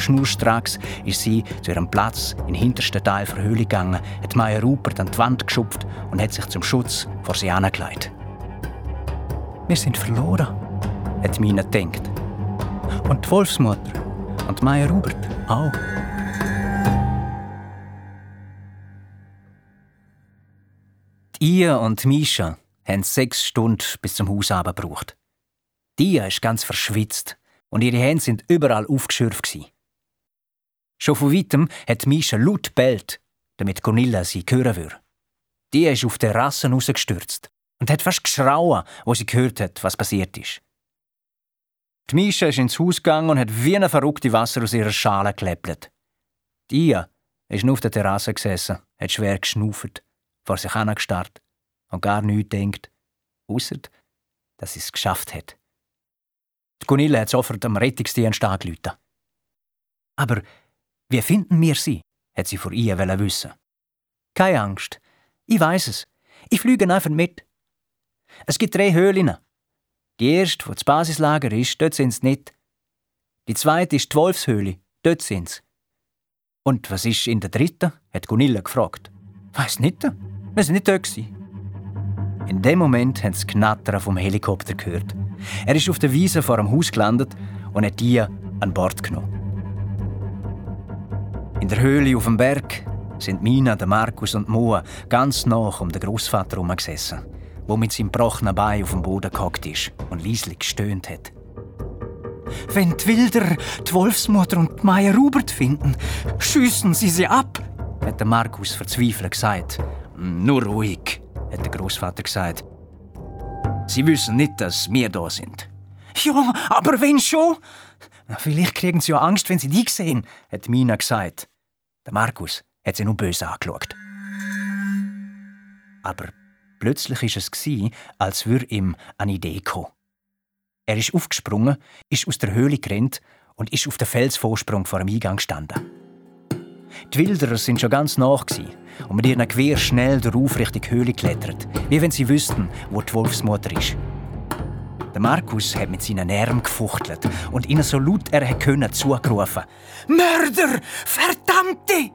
Schnurstracks ist sie zu ihrem Platz im hintersten Teil der Höhle gegangen, hat Maya Rupert an die Wand geschupft und hat sich zum Schutz vor sie angelegt. Wir sind verloren, hat Mina gedacht. Und die Wolfsmutter und Maya Rupert auch. Ihr und Misha haben sechs Stunden bis zum Haus gebraucht. Dia ist ganz verschwitzt und ihre Hände sind überall aufgeschürft. Schon von weitem hat Misha laut bellt, damit Cornelia sie hören würde. Die ist auf der Terrasse rausgestürzt und hat fast geschrauen, wo sie gehört hat, was passiert ist. Die Misha ist ins Haus gegangen und hat wie eine verrückte Wasser aus ihrer Schale geläppelt. Die ist nur auf der Terrasse gesessen, hat schwer geschnauft, vor sich angestarrt und gar nichts denkt, außer dass sie es geschafft hat. Die Gunilla hat sofort am Rettungsdienst angerufen. Aber wie finden wir sie? hat sie vor ihr wissen. Keine Angst. Ich weiß es. Ich fliege einfach mit. Es gibt drei Höhlen. Die erste, wo das Basislager ist, dort sind sie nicht. Die zweite ist die Wolfshöhle, dort sind sie. Und was ist in der dritten? hat Gunilla gefragt. Weiß nicht. Wir sind nicht dort. In dem Moment haben sie das Knattern vom Helikopter gehört. Er ist auf der Wiese vor dem Haus gelandet und hat die an Bord genommen. In der Höhle auf dem Berg sind Mina, der Markus und Moa ganz nach um den Großvater herumgesessen, wo mit seinem gebrochenen Bein auf dem Boden gehockt ist und leislich gestöhnt hat. Wenn die Wilder die Wolfsmutter und die Maya Rubert finden, schiessen sie sie ab, hat der Markus verzweifelt gesagt. Nur ruhig, hat der Großvater gesagt. Sie wissen nicht, dass wir da sind. Ja, aber wenn schon? Vielleicht kriegen sie ja Angst, wenn sie dich sehen, hat Mina gesagt. Der Markus hat sie nur böse angeschaut. Aber plötzlich war es, als würde ihm eine Idee kommen. Er ist aufgesprungen, ist aus der Höhle gerannt und ist auf dem Felsvorsprung vor dem Eingang gestanden. Die Wilderer sind schon ganz nach und mit ihrem Gewehr schnell Richtung Höhle geklettert, wie wenn sie wüssten, wo die Wolfsmutter ist. Der Markus hat mit seinen Armen gefuchtelt und ihnen so laut er konnte zugerufen: Mörder! Verdammte!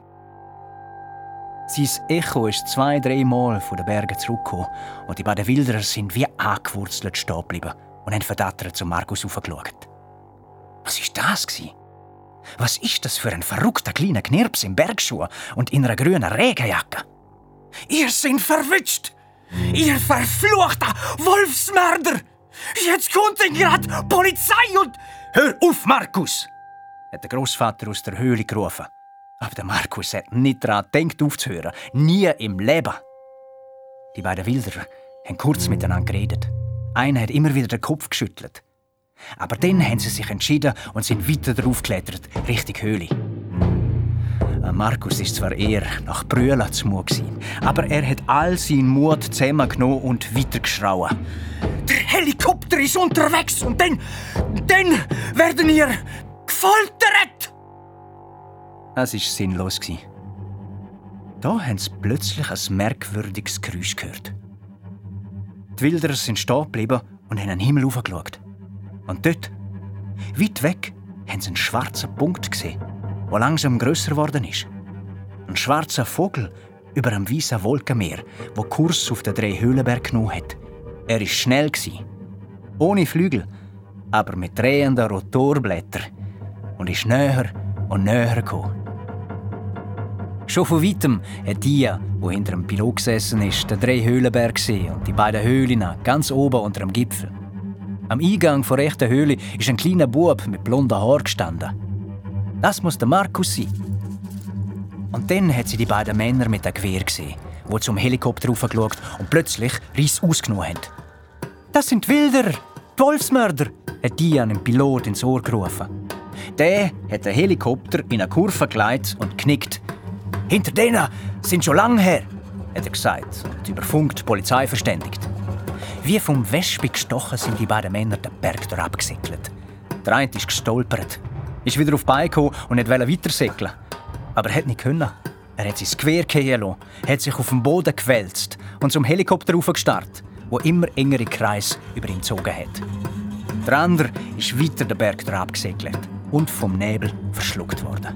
Sein Echo ist zwei, drei Mal von den Bergen zurückgekommen und die beiden Wilderer sind wie angewurzelt stehen geblieben und haben verdattert zu Markus aufgeschaut. Was ist das? Was ist das für ein verrückter kleiner Knirps im Bergschuh und in einer grünen Regenjacke? Ihr seid verwitscht! Ihr verfluchter Wolfsmörder! Jetzt kommt denn grad Polizei und... Hör auf, Markus! hat der Großvater aus der Höhle gerufen. Aber der Markus hat nicht daran gedacht, aufzuhören. Nie im Leben. Die beiden Wilderer haben kurz miteinander geredet. Einer hat immer wieder den Kopf geschüttelt. Aber dann haben sie sich entschieden und sind weiter drauf geklettert, Richtung Höhle. Markus ist zwar eher nach Brühlen zu Mut aber er hat all seinen Mut zusammengenommen und weitergeschrauen. Der Helikopter ist unterwegs und dann, dann werden ihr gefoltert! Es war sinnlos. Da haben sie plötzlich ein merkwürdiges Geräusch gehört. Die Wilderer sind stehen geblieben und haben in den Himmel hochgeschaut. Und dort, weit weg, haben sie einen schwarzen Punkt gesehen, der langsam grösser geworden ist. Ein schwarzer Vogel über einem weißen Wolkenmeer, wo Kurs auf den drei Höhlenberg genommen hat. Er war schnell, ohne Flügel, aber mit drehenden Rotorblättern und ist näher und näher gekommen. Schon von weitem hat die, wo hinter dem Pilot gesessen ist, den drei Höhlenberg gesehen und die beiden Höhlen ganz oben unter dem Gipfel. Am Eingang der rechten Höhle ist ein kleiner Bub mit blonden Haaren gestanden. Das muss der Markus sein. Und dann hat sie die beiden Männer mit dem Gewehr gesehen, die zum Helikopter raufgeschaut und plötzlich Reis ausgenommen haben. Das sind Wilder, die Wolfsmörder, hat Dian dem Pilot ins Ohr gerufen. Der hat den Helikopter in eine Kurve geleitet und knickt. Hinter denen sind schon lange her, hat er gesagt und über Funk die Polizei verständigt. Wie vom Wespe gestochen sind die beiden Männer den Berg abgesickelt. Der eine ist gestolpert, ist wieder auf die Beine gekommen und wollte weitersäckeln. Aber er hat nicht können. Er hat sein gehen lassen, hat sich auf den Boden gewälzt und zum Helikopter aufgestarrt, wo immer engere Kreis über ihn gezogen hat. Der andere ist weiter den Berg abgesickelt und vom Nebel verschluckt worden.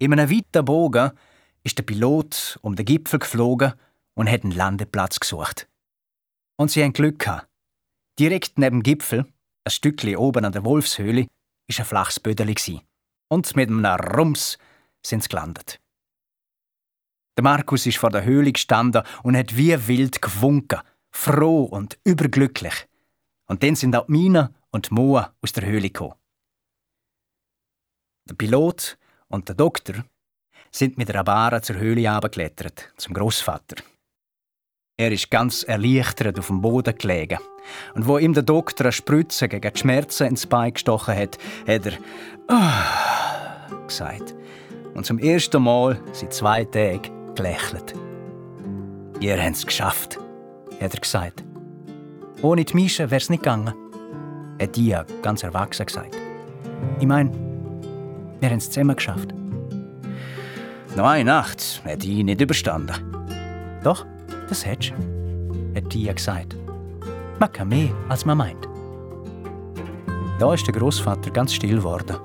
In einem weiten Bogen ist der Pilot um den Gipfel geflogen und hat einen Landeplatz gesucht. Und sie haben Glück gehabt. Direkt neben dem Gipfel, ein Stückchen oben an der Wolfshöhle, war ein flaches Bödeli. Und mit einem Rums sind sie gelandet. Der Markus ist vor der Höhle gestanden und hat wie wild gewunken, froh und überglücklich. Und dann sind auch Mina und Moa aus der Höhle gekommen. Der Pilot und der Doktor sind mit der Abara zur Höhle abgeklettert, zum Großvater. Er ist ganz erleichtert auf dem Boden gelegen. Und wo ihm der Doktor eine Spritze gegen die Schmerzen ins Bein gestochen hat, hat er oh, gesagt. Und zum ersten Mal seit zwei Tagen gelächelt. Ihr habt es geschafft, hat er gesagt. Ohne die Mische es nicht gegangen, hat Dia ganz erwachsen gesagt. Ich meine, wir haben es zusammen geschafft. Noch eine Nacht hat ich nicht überstanden. Doch, das hättest du, hat Tia gesagt. Man kann mehr, als man meint. Da ist der Großvater ganz still geworden,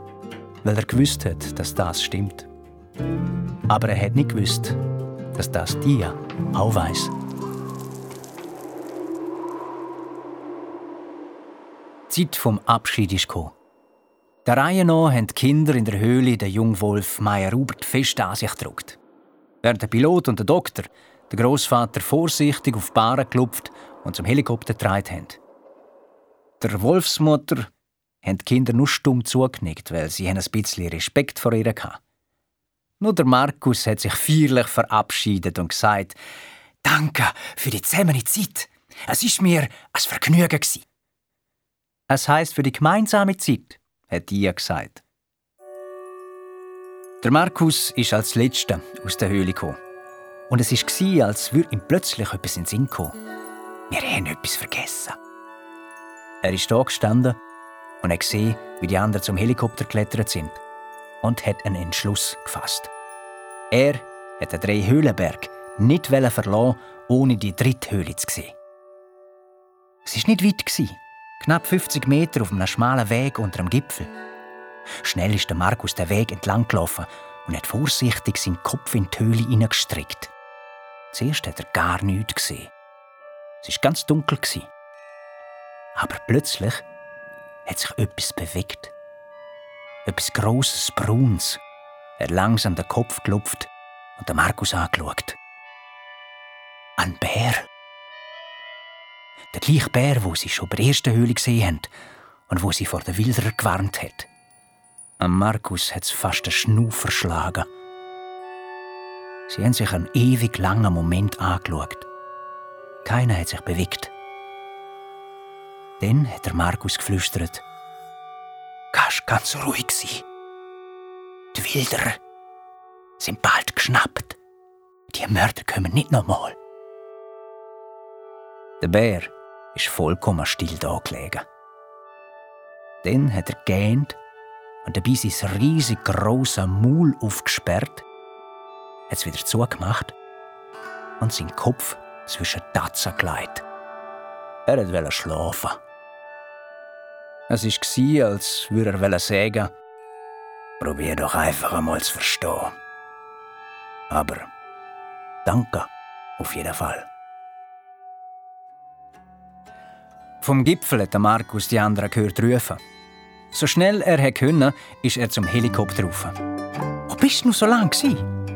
weil er gewusst hat, dass das stimmt. Aber er hat nicht gewusst, dass das Tia auch weiß. Zeit vom Abschied ist gekommen. Der Reihe nach haben die Kinder in der Höhle den Jungwolf Meier Rubert fest an sich gedruckt. Während der Pilot und der Doktor der Großvater vorsichtig auf die Bahre geklopft und zum Helikopter getragen haben. Der Wolfsmutter haben die Kinder nur stumm zugenickt, weil sie ein bisschen Respekt vor ihr hatten. Nur der Markus hat sich feierlich verabschiedet und gesagt, Danke für die zusammene Zeit. Es ist mir ein Vergnügen. Es heißt für die gemeinsame Zeit, hat die gesagt. Der Markus ist als Letzter aus der Höhle gekommen. Und es war, als würde ihm plötzlich etwas in den Sinn kommen. Wir haben etwas vergessen. Er ist da gestanden und hat gesehen, wie die anderen zum Helikopter geklettert sind und hat einen Entschluss gefasst. Er hat den drei Höhlenberg nicht verlassen, ohne die dritte Höhle zu sehen. Es war nicht weit, knapp 50 Meter auf einem schmalen Weg unter dem Gipfel. Schnell ist der Markus den Weg entlang gelaufen und hat vorsichtig seinen Kopf in die Höhle hineingestreckt. Zuerst hat er gar nichts gesehen. Es war ganz dunkel. Aber plötzlich hat sich etwas bewegt. Etwas Grosses, Bruns. Er langsam den Kopf gelupft und den Markus angeschaut. Ein Bär. Der gleiche Bär, wo sie schon bei der ersten Höhle gesehen haben und wo sie vor den Wilderern gewarnt hat. Am Markus hat es fast den Schnuff verschlagen. Sie haben sich einen ewig langen Moment angeschaut. Keiner hat sich bewegt. Dann hat der Markus geflüstert: Kannst ganz ruhig sein. Die Wilderer sind bald geschnappt. Die Mörder kommen nicht nochmal. Der Bär ist vollkommen still da gelegen. Dann hat er gähnt und dabei sein riesig grosser Maul aufgesperrt hat es wieder zugemacht und seinen Kopf zwischen Tatzen gelegt. Er wollte schlafen. Es war, als würde er sagen, probier doch einfach einmal zu verstehen. Aber danke, auf jeden Fall. Vom Gipfel hat Markus die anderen gehört rufen. So schnell er konnte, ist er zum Helikopter rauf. Wo bist du noch so lange?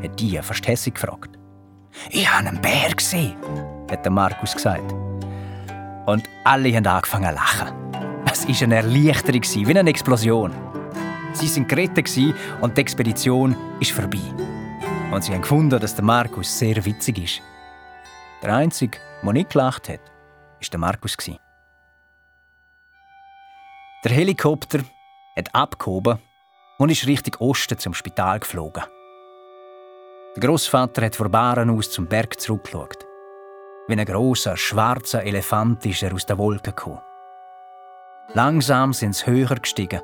Hat die fast hässig gefragt. Ich habe einen Bär gesehen, hat Markus gesagt. Und alle haben angefangen zu lachen. Es war eine Erleichterung, wie eine Explosion. Sie waren gerettet und die Expedition ist vorbei. Und sie haben gefunden, dass der Markus sehr witzig ist. Der Einzige, der nicht gelacht hat, war der Markus. Der Helikopter hat abgehoben und ist Richtung Osten zum Spital geflogen. Der Großvater hat vor Baren aus zum Berg zurückgeschaut. Wie ein großer schwarzer Elefant ist er aus der Wolke gekommen. Langsam sind sie höher gestiegen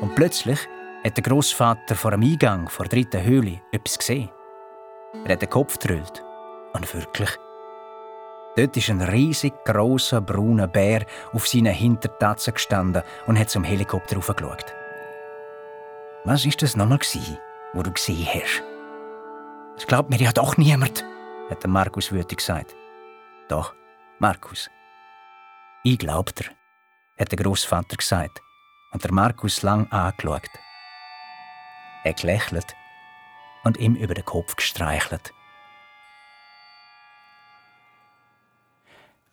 und plötzlich hat der Großvater vor dem Eingang vor der dritten Höhle etwas gesehen. Er hat den Kopf gedrüllt und wirklich. Dort ist ein riesig großer brauner Bär auf seinen Hintertatzen gestanden und hat zum Helikopter hochgeschaut. Was ist das nochmal wo du gesehen hast? Das glaubt mir ja doch niemand, hat der Markus wütig gesagt. Doch, Markus. Ich glaub dir, hat der Großvater gesagt und der Markus lang angeschaut. Er gelächelt und ihm über den Kopf gestreichelt.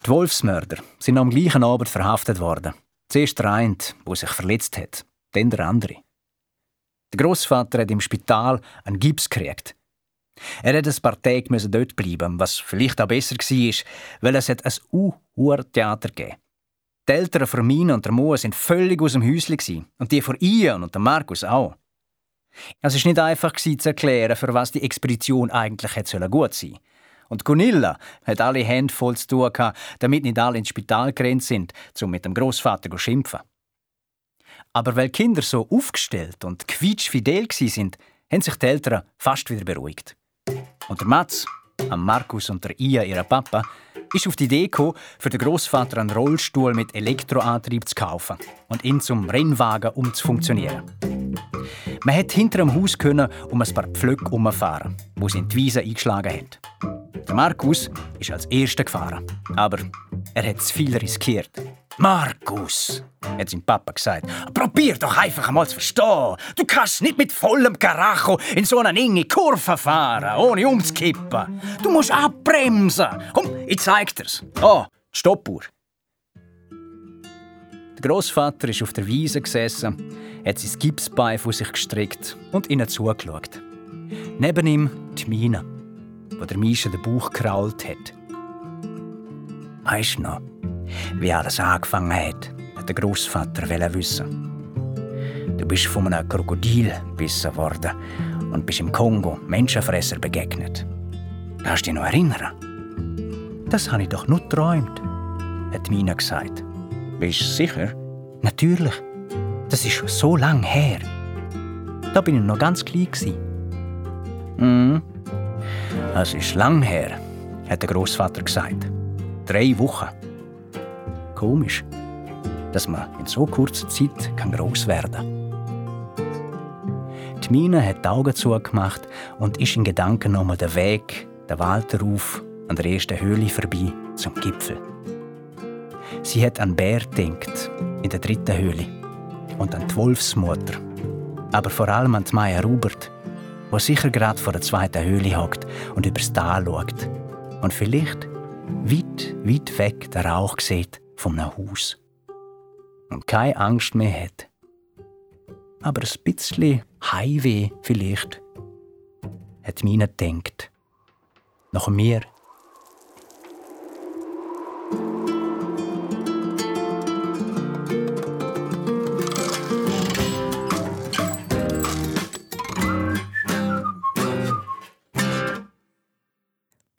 Die Wolfsmörder sind am gleichen Abend verhaftet worden. Zuerst der eine, der sich verletzt hat, dann der andere. Der Großvater hat im Spital einen Gips gekriegt. Er hat ein paar Tage dort bleiben, was vielleicht auch besser war, weil es ein U-Theater gegeben Die Eltern von Mina und der Moa sind völlig aus dem Häuschen und die von Ian und Markus auch. Es ist nicht einfach zu erklären, für was die Expedition eigentlich hätte gut sein sollen. Und Gunilla hat alle Hände voll zu tun damit nicht alle ins Spital gerannt sind, um mit dem Großvater zu schimpfen. Aber weil Kinder so aufgestellt und quietschfidel sind, haben sich die Eltern fast wieder beruhigt. Und der Mats, Markus und der Ia, ihrer Papa, ist auf die Idee gekommen, für den Großvater einen Rollstuhl mit Elektroantrieb zu kaufen und ihn zum Rennwagen umzufunktionieren. Man hat hinter dem Haus können um ein paar Pflöcke umfahren, wo sie in die Wiese eingeschlagen hat. Der Markus ist als Erster gefahren, aber er hat zu viel riskiert. Markus, hat sein Papa gesagt, probier doch einfach mal zu verstehen. Du kannst nicht mit vollem Karacho in so eine enge Kurve fahren, ohne umzukippen. Du musst abbremsen. Komm, ich zeig dir's. Oh, die Stoppuhr. Der Großvater ist auf der Wiese gesessen, hat sein Gipsbein vor sich gestreckt und ihnen zugeschaut. Neben ihm die Mina, wo der Mischa den Bauch krault hat. Weißt du noch, wie alles angefangen hat, hat der Großvater wissen. Du bist von einem Krokodil gebissen worden und bist im Kongo Menschenfresser begegnet. Kannst du dich noch erinnern? Das habe ich doch nur geträumt, hat Mina gesagt. Bist du sicher? Natürlich. Das ist so lang her. Da bin ich noch ganz klein. Mhm. Das ist lang her, hat der Großvater gesagt. Drei Wochen. Komisch, dass man in so kurzer Zeit kann groß werden kann. Die Mine hat die Augen zugemacht und ist in Gedanken nochmal den Weg, den Wald rauf, an der ersten Höhle vorbei zum Gipfel. Sie hat an Bär denkt in der dritten Höhle und an die Wolfsmutter, aber vor allem an die Maya Rubert, wo sicher gerade vor der zweiten Höhle hockt und übers Tal schaut und vielleicht weit, weit weg den Rauch sieht einem Haus und keine Angst mehr hat. Aber ein bisschen Heimweh vielleicht, hat Mina gedacht. Nach mir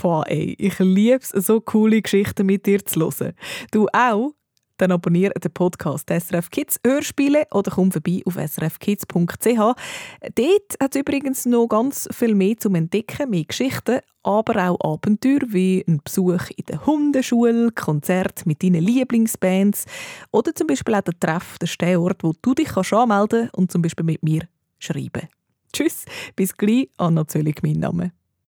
Boah, ey, ich liebe es, so coole Geschichten mit dir zu hören. Du auch? dann abonniere den Podcast SRF Kids Hörspiele oder komm vorbei auf srfkids.ch. Dort hat es übrigens noch ganz viel mehr zum Entdecken, mehr Geschichten, aber auch Abenteuer wie ein Besuch in der Hundeschule, Konzert mit deinen Lieblingsbands oder zum Beispiel auch der Treff, der Stehort, wo du dich kannst anmelden und zum Beispiel mit mir schreiben. Tschüss, bis gleich, Anna Zöllig mein Name.